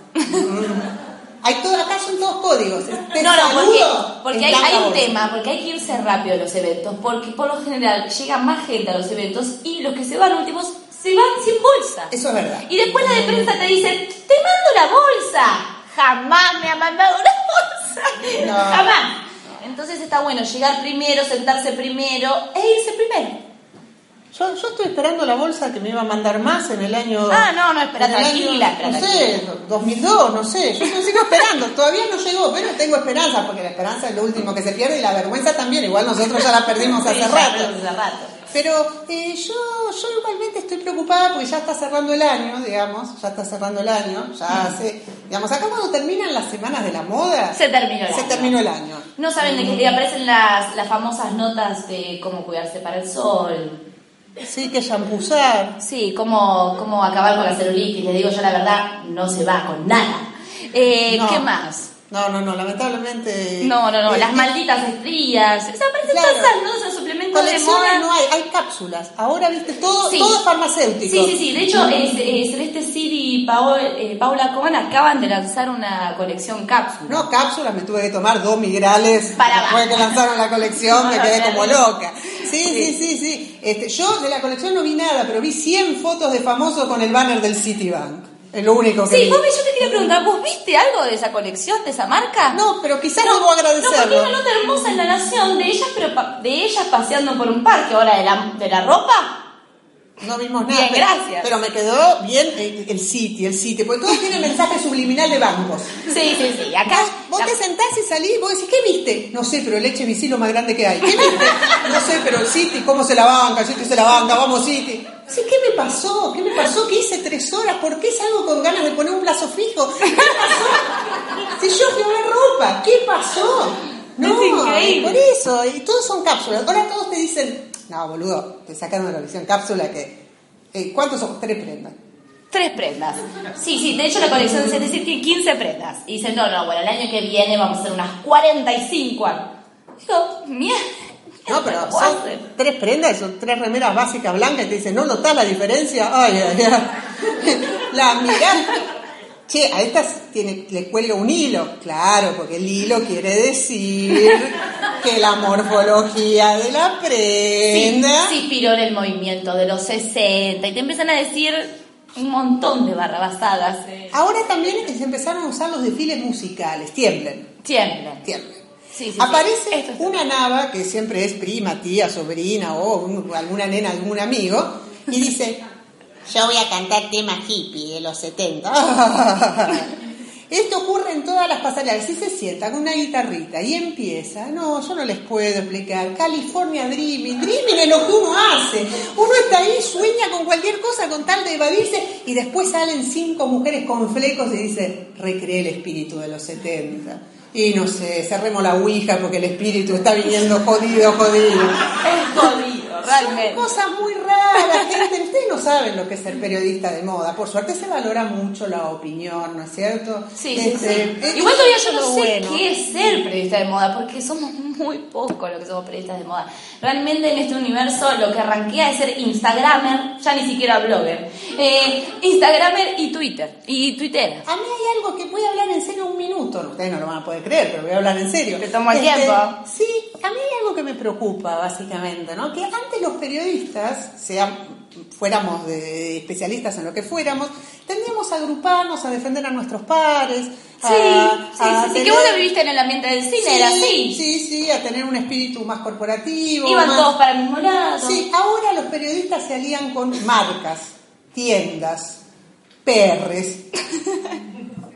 Speaker 3: Hay todo, acá son todos códigos. Te
Speaker 2: No, no, porque,
Speaker 3: saludo,
Speaker 2: porque
Speaker 3: es
Speaker 2: hay, un tema, porque hay que irse rápido a los eventos, porque por lo general llega más gente a los eventos y los que se van últimos se van sin bolsa.
Speaker 3: Eso es verdad.
Speaker 2: Y después la de prensa te dice, te mando la bolsa. Jamás me ha mandado una bolsa.
Speaker 3: No.
Speaker 2: Jamás. Entonces está bueno llegar primero, sentarse primero e irse primero.
Speaker 3: Yo, yo estoy esperando la bolsa que me iba a mandar más en el año.
Speaker 2: Ah, no, no, espera, tranquila,
Speaker 3: año, No sé, 2002, no sé. Yo sigo esperando. Todavía no llegó, pero tengo esperanza, porque la esperanza es lo último que se pierde y la vergüenza también. Igual nosotros ya la perdimos hace
Speaker 2: Sí,
Speaker 3: rato.
Speaker 2: hace rato.
Speaker 3: Pero eh, yo, yo igualmente estoy preocupada porque ya está cerrando el año, digamos, ya está cerrando el año, ya hace, digamos, acá cuando terminan las semanas de la moda,
Speaker 2: Se terminó el
Speaker 3: se
Speaker 2: año.
Speaker 3: terminó el año.
Speaker 2: No saben de qué aparecen las, las famosas notas de cómo cuidarse para el sol.
Speaker 3: Sí, que shampoo usar.
Speaker 2: Sí, cómo, cómo acabar con la celulitis. Les digo yo la verdad, no se va con nada. Eh,
Speaker 3: No.
Speaker 2: ¿Qué más?
Speaker 3: No, no, no, lamentablemente.
Speaker 2: No, no, no,
Speaker 3: eh,
Speaker 2: las
Speaker 3: eh,
Speaker 2: malditas estrías. O sea, aparecen
Speaker 3: Claro.
Speaker 2: todas esas suplementos de moda.
Speaker 3: no hay, hay cápsulas. Ahora, viste, todo,
Speaker 2: Sí.
Speaker 3: todo es farmacéutico.
Speaker 2: Sí, sí, sí. De hecho, Celeste Cid y Pao- eh, Paula Cohen acaban de lanzar una colección cápsula.
Speaker 3: No, cápsulas, me tuve que tomar dos migrales
Speaker 2: Para
Speaker 3: después que lanzaron la colección, me quedé como loca. Sí, sí, sí, sí. Este, yo de la colección no vi nada, pero vi 100 fotos de famosos con el banner del Citibank. Es lo único que
Speaker 2: Sí,
Speaker 3: vi.
Speaker 2: vos, yo te quería preguntar, ¿vos viste algo de esa colección, de esa marca?
Speaker 3: No, pero quizás
Speaker 2: No,
Speaker 3: debo
Speaker 2: No, porque
Speaker 3: agradecerlo.
Speaker 2: hay una nota hermosa en La Nación de ellas, pero de ellas paseando por un parque, ahora de la, de la ropa.
Speaker 3: No vimos nada.
Speaker 2: Bien,
Speaker 3: pero,
Speaker 2: gracias.
Speaker 3: Pero me quedó bien el, el City, el City, porque todo tiene mensaje subliminal de bancos.
Speaker 2: Sí, sí, sí. Acá.
Speaker 3: Vos, vos
Speaker 2: la-
Speaker 3: te sentás y salís, vos decís, ¿qué viste? No sé, pero el leche es lo más grande que hay. ¿Qué viste? No sé, pero el City, ¿cómo se la banca? City se la banca, vamos City. Sí, ¿qué me pasó? ¿Qué me pasó? ¿Qué hice tres horas? ¿Por qué salgo con ganas de poner un plazo fijo? ¿Qué pasó? Si yo fui a ver ropa, ¿qué pasó? No,
Speaker 2: Es increíble.
Speaker 3: por eso, y todos son cápsulas. Ahora todos te dicen, no, boludo, te sacaron de la visión cápsula que... eh, ¿Cuántos son? Tres prendas.
Speaker 2: Tres prendas. Sí, sí, de hecho la colección de decir tiene 15 prendas. Y dicen, no, no, bueno, el año que viene vamos a hacer unas 45. Digo, mierda.
Speaker 3: No, pero tres prendas, son tres remeras básicas blancas y te dicen, ¿no notas la diferencia? Ay, ay, ay. La mirás. Che, a estas tiene, le cuelga un hilo. Claro, porque el hilo quiere decir que la morfología de la prenda.
Speaker 2: sí, inspiró en el movimiento de los 60 y te empiezan a decir un montón de barrabasadas.
Speaker 3: Ahora también se empezaron a usar los desfiles musicales. Tiemblen,
Speaker 2: Tiemblen.
Speaker 3: tiemblen.
Speaker 2: Sí.
Speaker 3: Aparece
Speaker 2: es-
Speaker 3: una nava que siempre es prima, tía, sobrina o un- alguna nena, algún amigo, y dice, yo voy a cantar tema hippie de los 70. Esto ocurre en todas las pasarelas. Si se sienta con una guitarrita y empieza, no, yo no les puedo explicar. California Dreaming, Dreaming es lo que uno hace. Uno está ahí, sueña con cualquier cosa con tal de evadirse y después salen cinco mujeres con flecos y dice, recreé el espíritu de los 70. Y no sé, cerremos la ouija porque el espíritu está viniendo jodido, jodido.
Speaker 2: Es jodido, realmente.
Speaker 3: Son cosas muy raras, gente. Ustedes no saben lo que es ser periodista de moda. Por suerte se valora mucho la opinión, ¿no es cierto?
Speaker 2: Sí, sí,
Speaker 3: Este,
Speaker 2: sí.
Speaker 3: es-
Speaker 2: Igual todavía yo no sé
Speaker 3: bueno.
Speaker 2: qué es ser periodista de moda, porque somos muy pocos los que somos periodistas de moda. Realmente en este universo lo que arranquea es ser Instagramer, ya ni siquiera blogger. Eh, Instagramer y Twitter. Y Twitter.
Speaker 3: A mí hay algo que voy a hablar en serio un minuto. Ustedes no lo van a poder creer, pero voy a hablar en serio.
Speaker 2: Te tomo el tiempo.
Speaker 3: Sí, a mí hay algo que me preocupa, básicamente, ¿no? Que antes los periodistas, sean fuéramos de especialistas en lo que fuéramos, tendríamos a agruparnos, a defender a nuestros pares.
Speaker 2: Sí,
Speaker 3: a-
Speaker 2: sí,
Speaker 3: a
Speaker 2: sí, sí, que vos lo viviste en el ambiente del cine, era así.
Speaker 3: Sí, sí, a tener un espíritu más corporativo.
Speaker 2: Iban
Speaker 3: más-
Speaker 2: todos para el mismo lado.
Speaker 3: Sí, ahora los periodistas se alían con marcas, tiendas, perres.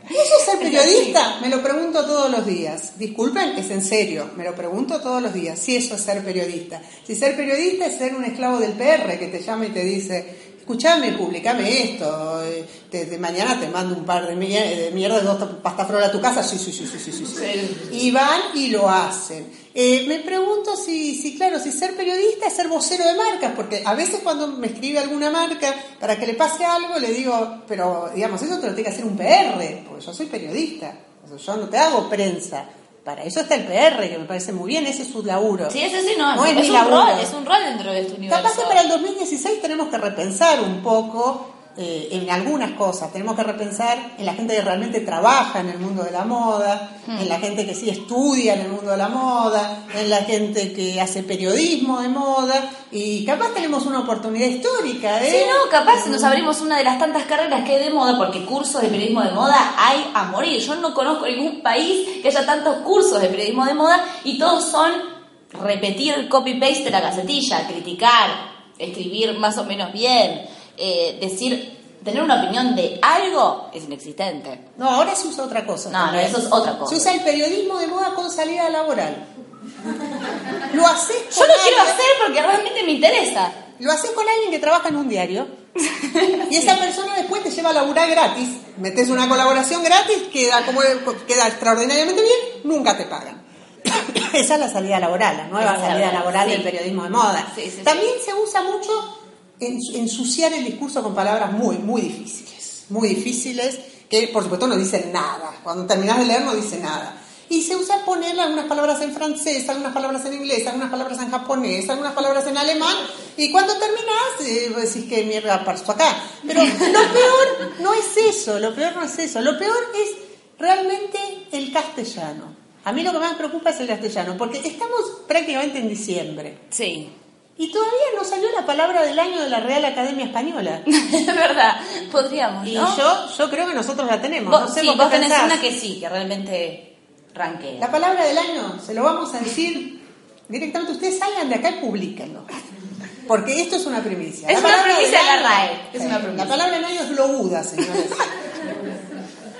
Speaker 3: ¿Eso es ser periodista? Me lo pregunto todos los días. Disculpen, es en serio, me lo pregunto todos los días. Si eso es ser periodista. Si ser periodista es ser un esclavo del PR que te llama y te dice, escúchame, publicame esto, eh, te- de mañana te mando un par de, mier- de mierda de dos pastafrol a tu casa. Sí, sí, sí, sí, sí, sí, sí.
Speaker 2: Sí.
Speaker 3: Y van y lo hacen. Eh, me pregunto si, si, claro, si ser periodista es ser vocero de marcas, porque a veces cuando me escribe alguna marca para que le pase algo, le digo, pero digamos, eso te lo tiene que hacer un PR, porque yo soy periodista, o sea, yo no te hago prensa. Para eso está el PR, que me parece muy bien, ese es su laburo.
Speaker 2: Sí, ese sí, no,
Speaker 3: No es
Speaker 2: es,
Speaker 3: mi
Speaker 2: un
Speaker 3: laburo.
Speaker 2: rol, es un rol dentro de este universo.
Speaker 3: Capaz que para el 2016 tenemos que repensar un poco eh, en algunas cosas. Tenemos que repensar en la gente que realmente trabaja en el mundo de la moda,
Speaker 2: Hmm.
Speaker 3: en la gente que sí estudia en el mundo de la moda, en la gente que hace periodismo de moda y capaz tenemos una oportunidad histórica. ¿eh?
Speaker 2: Sí, no, capaz nos abrimos una de las tantas carreras que hay de moda, porque cursos de periodismo de moda hay a morir. Yo no conozco ningún país que haya tantos cursos de periodismo de moda y todos son repetir el copy-paste de la gacetilla, criticar, escribir más o menos bien, eh, decir, tener una opinión de algo es inexistente.
Speaker 3: No, ahora se usa otra cosa.
Speaker 2: No, no, eso es otra cosa.
Speaker 3: Se usa el periodismo de moda con salida laboral. Lo haces
Speaker 2: Yo lo quiero hacer porque realmente me interesa.
Speaker 3: Lo haces con alguien que trabaja en un diario y esa persona después te lleva a laburar gratis. Metes una colaboración gratis, queda, como, queda extraordinariamente bien, nunca te pagan. Esa es la salida laboral, la nueva salida laboral
Speaker 2: sí.
Speaker 3: del periodismo de moda.
Speaker 2: Sí, sí, sí.
Speaker 3: También se usa mucho ensuciar el discurso con palabras muy, muy difíciles. Muy difíciles, que por supuesto no dicen nada. Cuando terminas de leer no dice nada. Y se usa ponerle algunas palabras en francés, algunas palabras en inglés, algunas palabras en japonés, algunas palabras en alemán. Y cuando terminas, eh, decís que mierda pasó acá. Pero lo peor no es eso, lo peor no es eso. Lo peor es realmente el castellano. A mí lo que más me preocupa es el castellano, porque estamos prácticamente en diciembre.
Speaker 2: Sí.
Speaker 3: Y todavía no salió la palabra del año de la Real Academia Española.
Speaker 2: es verdad, podríamos,
Speaker 3: Y
Speaker 2: ¿no?
Speaker 3: yo, yo creo que nosotros la tenemos.
Speaker 2: Vos,
Speaker 3: no sé
Speaker 2: sí,
Speaker 3: vos
Speaker 2: tenés
Speaker 3: pensás.
Speaker 2: una que sí, que realmente ranquea.
Speaker 3: La palabra del año, se lo vamos a decir directamente. Ustedes salgan de acá y publiquenlo. Porque esto es una primicia.
Speaker 2: Es
Speaker 3: La
Speaker 2: una primicia de la RAE, es una primicia.
Speaker 3: La palabra del año es bloguda, señores.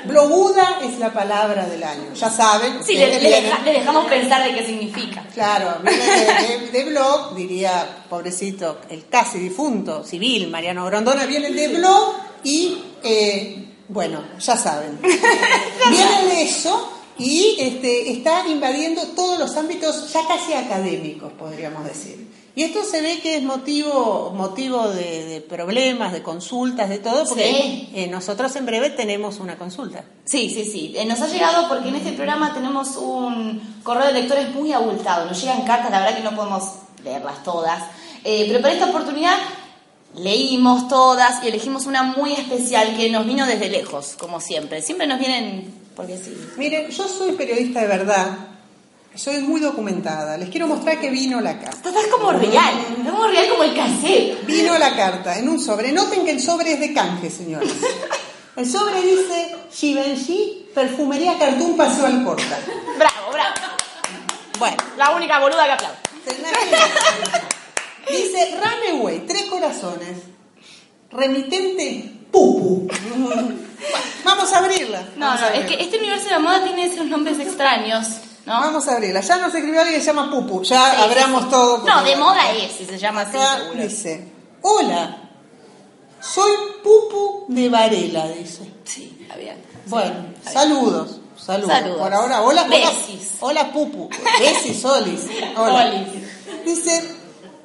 Speaker 3: bloguda es la palabra del año. Ya saben.
Speaker 2: Sí, le,
Speaker 3: ustedes
Speaker 2: le
Speaker 3: vienen-
Speaker 2: deja- le dejamos pensar de qué significa.
Speaker 3: Claro, viene de, de- de blog, diría, pobrecito, el casi difunto civil, Mariano Grondona, viene de blog y, eh, bueno, ya saben. Viene de eso y este, está invadiendo todos los ámbitos ya casi académicos, podríamos decir. Y esto se ve que es motivo, motivo de, de problemas, de consultas, de todo, porque
Speaker 2: Sí.
Speaker 3: eh, nosotros en breve tenemos una consulta.
Speaker 2: Sí, sí, sí. Eh, nos ha llegado porque en este programa tenemos un correo de lectores muy abultado. Nos llegan cartas, la verdad que no podemos leerlas todas. Eh, pero para esta oportunidad leímos todas y elegimos una muy especial que nos vino desde lejos, como siempre. Siempre nos vienen porque sí.
Speaker 3: Miren, yo soy periodista de verdad, soy muy documentada, les quiero mostrar que vino la carta.
Speaker 2: Esto es como real, es como real como el cassette.
Speaker 3: Vino la carta en un sobre. Noten que el sobre es de canje, señores. El sobre dice Givenchy, perfumería Cartoon Paseo al Porta.
Speaker 2: Bravo, bravo.
Speaker 3: Bueno,
Speaker 2: La única boluda que aplaude.
Speaker 3: Dice Runaway, tres corazones. Remitente, Pupu. Vamos a abrirla.
Speaker 2: No,
Speaker 3: Vamos
Speaker 2: no, es que este universo de la moda tiene esos nombres extraños, ¿no?
Speaker 3: Vamos a abrirla. Ya nos escribió alguien que se llama Pupu. Ya
Speaker 2: Sí,
Speaker 3: abramos
Speaker 2: sí, sí.
Speaker 3: todo.
Speaker 2: No, de moda es, si se llama así,
Speaker 3: Acá
Speaker 2: seguro.
Speaker 3: dice, hola, soy Pupu de Varela, dice.
Speaker 2: Sí, está bien.
Speaker 3: Bueno,
Speaker 2: está bien.
Speaker 3: saludos, saludos.
Speaker 2: Saludos.
Speaker 3: Por ahora, hola, hola, hola Pupu, besis, Olis. Hola.
Speaker 2: Olis.
Speaker 3: Dice,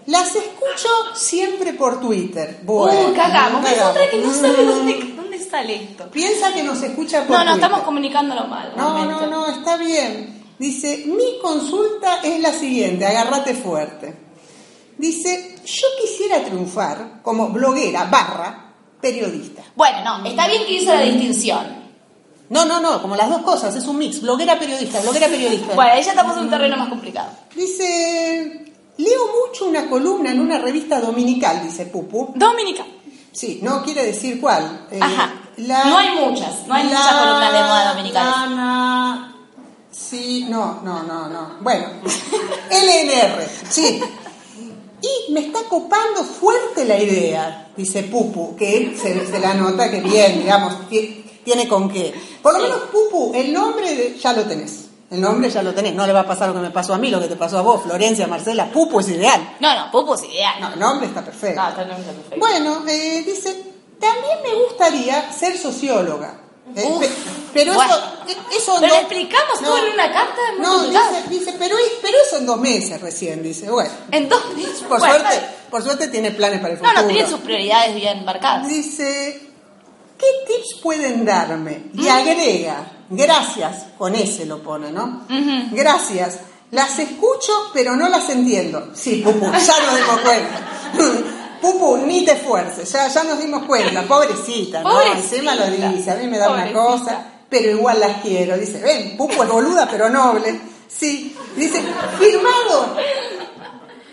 Speaker 3: las escucho siempre por Twitter. Bueno,
Speaker 2: uh, cagamos. Es otra que no sabe dónde, dónde sale esto.
Speaker 3: Piensa que nos escucha por
Speaker 2: No, no,
Speaker 3: Twitter.
Speaker 2: estamos comunicándolo mal.
Speaker 3: No,
Speaker 2: realmente.
Speaker 3: no, no, está bien. Dice, mi consulta es la siguiente, agárrate fuerte. Dice, yo quisiera triunfar como bloguera barra periodista.
Speaker 2: Bueno, no, está bien que hizo la distinción.
Speaker 3: No, no, no, como las dos cosas, es un mix, bloguera periodista, bloguera periodista.
Speaker 2: Bueno, ahí ya estamos en un terreno más complicado.
Speaker 3: Dice, leo mucho una columna en una revista dominical, dice Pupu.
Speaker 2: Dominica.
Speaker 3: Sí, no quiere decir cuál. Eh,
Speaker 2: Ajá. No hay muchas, no hay muchas columnas de moda dominicales.
Speaker 3: Lana- Sí, no, no, no, no. Bueno, LNR, sí. Y me está copando fuerte la idea, dice Pupu, que se, se la nota que bien, digamos, ti- tiene con qué. Por lo menos Pupu, el nombre de- ya lo tenés. El nombre ya lo tenés. No le va a pasar lo que me pasó a mí, lo que te pasó a vos, Florencia, Marcela. Pupu es ideal.
Speaker 2: No, no, Pupu es ideal.
Speaker 3: No, el nombre está perfecto.
Speaker 2: No, está no está perfecto.
Speaker 3: Bueno, eh, dice, también me gustaría ser socióloga. Eh,
Speaker 2: Uf,
Speaker 3: pero
Speaker 2: bueno.
Speaker 3: eso, eh, eso
Speaker 2: Pero
Speaker 3: dos-
Speaker 2: explicamos todo en una carta,
Speaker 3: No, dice, dice, pero, pero eso en dos meses recién, dice. Bueno,
Speaker 2: En dos
Speaker 3: por
Speaker 2: Bueno,
Speaker 3: suerte, por suerte tiene planes para el
Speaker 2: No,
Speaker 3: futuro.
Speaker 2: no, tiene sus prioridades bien marcadas.
Speaker 3: Dice, ¿qué tips pueden darme? Y
Speaker 2: Mm.
Speaker 3: agrega, gracias, con ese lo pone, ¿no? Gracias. Las escucho, pero no las entiendo. Sí, Pupu, ya nos dimos cuenta. Pupu, ni te esfuerces, ya, ya nos dimos cuenta, pobrecita, ¿no?
Speaker 2: Pobrecita.
Speaker 3: Encima lo dice, a mí me da una cosa, pero igual las quiero. Dice, ven, Pupu es boluda, pero noble. Sí, dice, firmado.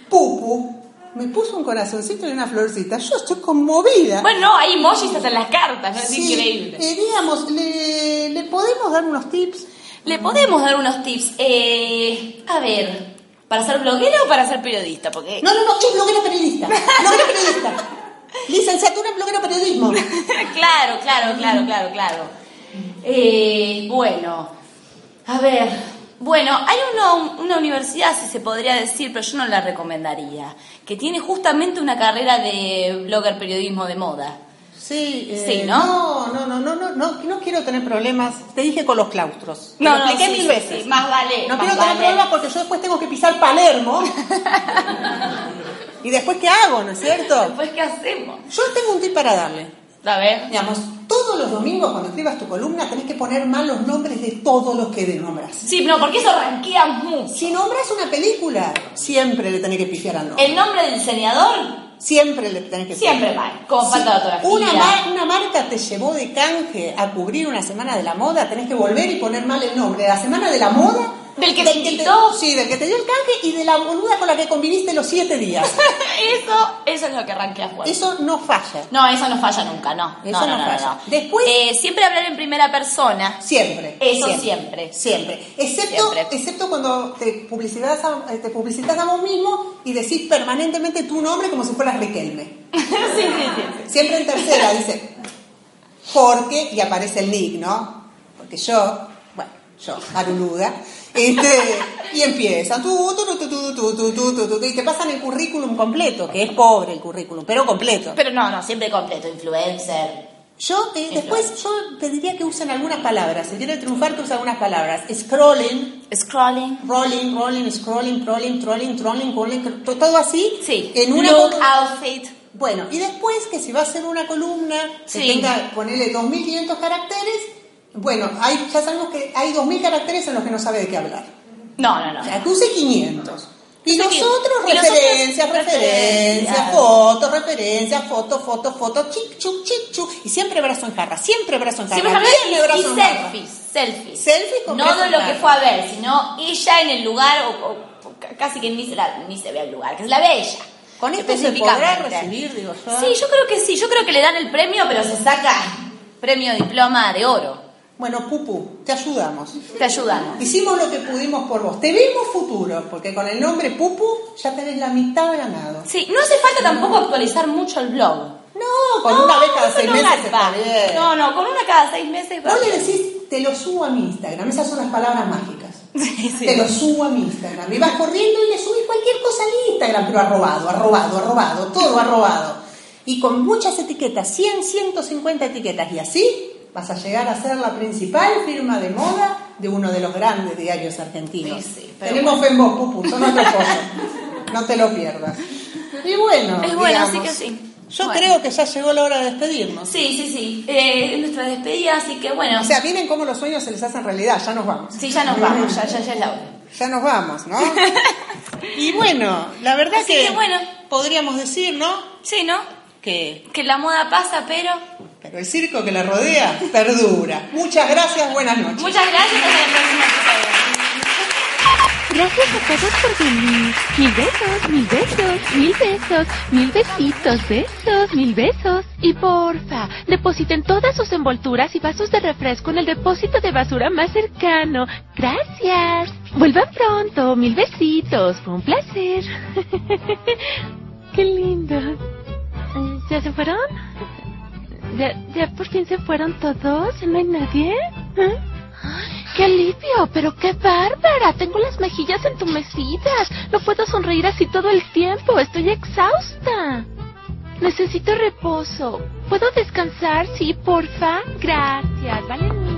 Speaker 3: Pupu, me puso un corazoncito y una florcita. Yo estoy conmovida.
Speaker 2: Bueno, no, hay emojis hasta en las cartas, ¿no? es
Speaker 3: Sí,
Speaker 2: increíble.
Speaker 3: eh, digamos, ¿le, ¿le podemos dar unos tips?
Speaker 2: Le podemos dar unos tips. Eh, a ver, ¿Para ser bloguera o para ser periodista? Porque...
Speaker 3: No, no, no, yo bloguera periodista. Bloguera periodista. Licenciatura en bloguero periodismo.
Speaker 2: claro, claro, claro, claro, claro. Eh, bueno, a ver, bueno, hay una, una universidad, si se podría decir, pero yo no la recomendaría, que tiene justamente una carrera de blogger periodismo de moda.
Speaker 3: Sí, eh,
Speaker 2: Sí, ¿no?
Speaker 3: No, no, no, no, no, no quiero tener problemas. Te dije con los claustros. Te
Speaker 2: No,
Speaker 3: lo
Speaker 2: no,
Speaker 3: expliqué
Speaker 2: sí,
Speaker 3: mil veces.
Speaker 2: sí, más vale,
Speaker 3: No
Speaker 2: más
Speaker 3: quiero tener
Speaker 2: vale.
Speaker 3: problemas porque yo después tengo que pisar Palermo. ¿Y después qué hago, no es cierto?
Speaker 2: Después, ¿qué hacemos?
Speaker 3: Yo tengo un tip para darle.
Speaker 2: A ver.
Speaker 3: Digamos, todos los domingos cuando escribas tu columna tenés que poner mal los nombres de todos los que nombras.
Speaker 2: Sí, no, porque eso ranquea mucho.
Speaker 3: Si nombras una película, siempre le tenés que pifiar al nombre.
Speaker 2: El nombre del diseñador
Speaker 3: Siempre le tenés que
Speaker 2: siempre mal, como falta de ortografía.
Speaker 3: Una, mar- una marca te llevó de canje a cubrir una semana de la moda, tenés que volver y poner mal el nombre la semana de la moda.
Speaker 2: Del que te
Speaker 3: te-
Speaker 2: invitó.
Speaker 3: sí, del que te dio el canje y de la boluda con la que conviviste los siete días.
Speaker 2: eso, eso es lo que ranquea fuerte.
Speaker 3: Eso no falla.
Speaker 2: No, eso no falla nunca, no.
Speaker 3: Eso
Speaker 2: no, no,
Speaker 3: no
Speaker 2: no,
Speaker 3: falla.
Speaker 2: no.
Speaker 3: Después-
Speaker 2: Eh, siempre hablar en primera persona.
Speaker 3: Siempre.
Speaker 2: Eso siempre.
Speaker 3: Siempre. Excepto,
Speaker 2: Siempre.
Speaker 3: excepto cuando te publicitas, a, eh, te publicitas a vos mismo y decís permanentemente tu nombre como si fueras Riquelme.
Speaker 2: sí, sí, sí.
Speaker 3: Siempre en tercera dice, porque, y aparece el nick, ¿no? Porque yo, bueno, yo, Aruluda, este, y empiezan, tú, tú, tú, y te pasan el currículum completo, que es pobre el currículum, pero completo.
Speaker 2: Pero no, no, siempre completo, influencer.
Speaker 3: Yo eh, después yo pediría que usen algunas palabras. Si quieren triunfar, que usen algunas palabras. Scrolling.
Speaker 2: Scrolling.
Speaker 3: Rolling, rolling, scrolling, trolling, trolling, trolling, rolling, todo así.
Speaker 2: Sí.
Speaker 3: En una
Speaker 2: Look, outfit.
Speaker 3: Bueno, y después que si va a ser una columna, se
Speaker 2: sí.
Speaker 3: tenga, ponerle 2.500 caracteres, bueno, hay, ya sabemos que hay 2.000 caracteres en los que no sabe de qué hablar.
Speaker 2: No, no, no.
Speaker 3: O sea, que use 500. Y nosotros,
Speaker 2: 500. Y
Speaker 3: referencias, referencias,
Speaker 2: referencias.
Speaker 3: fotos, referencias, fotos, fotos, fotos, chic, chuc, chic, chuc. Y siempre brazo en jarra, siempre brazo en jarra.
Speaker 2: Siempre
Speaker 3: brazo
Speaker 2: y
Speaker 3: en jarra.
Speaker 2: selfies, selfies.
Speaker 3: Selfies con
Speaker 2: No de lo que fue a ver, sino ella en el lugar, o, o- o ca- casi que ni se, la- ni se ve el lugar, que se la ve ella.
Speaker 3: Con esto se podrá recibir, digo yo.
Speaker 2: Sí, yo creo que sí, yo creo que le dan el premio, pero se saca premio diploma de oro.
Speaker 3: Bueno, Pupu, te ayudamos.
Speaker 2: Te ayudamos.
Speaker 3: Hicimos lo que pudimos por vos. Te vimos futuro, porque con el nombre Pupu ya tenés la mitad ganado.
Speaker 2: Sí, no hace falta tampoco actualizar mucho el blog.
Speaker 3: No, con
Speaker 2: No,
Speaker 3: una vez cada seis
Speaker 2: no
Speaker 3: meses está bien.
Speaker 2: No, no, con una cada seis meses
Speaker 3: Vos le decís, te lo subo a mi Instagram. Esas son las palabras mágicas.
Speaker 2: Sí, sí.
Speaker 3: Te lo subo a mi Instagram. Y vas corriendo y le subís cualquier cosa al Instagram, pero arrobado, arrobado, arrobado, todo arrobado. Y con muchas etiquetas, 100, 150 etiquetas. Y así vas a llegar a ser la principal firma de moda de uno de los grandes diarios argentinos.
Speaker 2: Sí, sí,
Speaker 3: Tenemos fe en vos, Pupu, son otro pollo. No te lo pierdas. Y bueno,
Speaker 2: Es bueno,
Speaker 3: digamos,
Speaker 2: así que sí.
Speaker 3: Yo
Speaker 2: Bueno.
Speaker 3: creo que ya llegó la hora de despedirnos.
Speaker 2: Sí, sí, sí. Eh, es nuestra despedida, así que bueno.
Speaker 3: O sea, miren cómo los sueños se les hacen realidad, ya nos vamos.
Speaker 2: sí, ya nos vamos, ya, ya, ya es la hora.
Speaker 3: Ya nos vamos, ¿no? y bueno, la verdad
Speaker 2: Así
Speaker 3: que,
Speaker 2: que bueno.
Speaker 3: podríamos decir, ¿no?
Speaker 2: Sí, ¿no?
Speaker 3: Que
Speaker 2: Que la moda pasa, pero.
Speaker 3: Pero el circo que la rodea perdura. Muchas gracias, buenas noches.
Speaker 2: Muchas gracias, hasta el próximo episodio.
Speaker 4: Gracias a todos por venir. Mil besos, mil besos, mil besos, mil besitos, besos, mil besos. Y porfa, depositen todas sus envolturas y vasos de refresco en el depósito de basura más cercano. Gracias. Vuelvan pronto, mil besitos. Fue un placer. Qué lindo. ¿Ya se fueron? ¿Ya, ya por fin se fueron todos? ¿Ya no hay nadie? ¿Eh? ¡Qué alivio! ¡Pero qué bárbara! Tengo las mejillas entumecidas. No puedo sonreír así todo el tiempo. Estoy exhausta. Necesito reposo. ¿Puedo descansar? Sí, porfa. Gracias. Vale.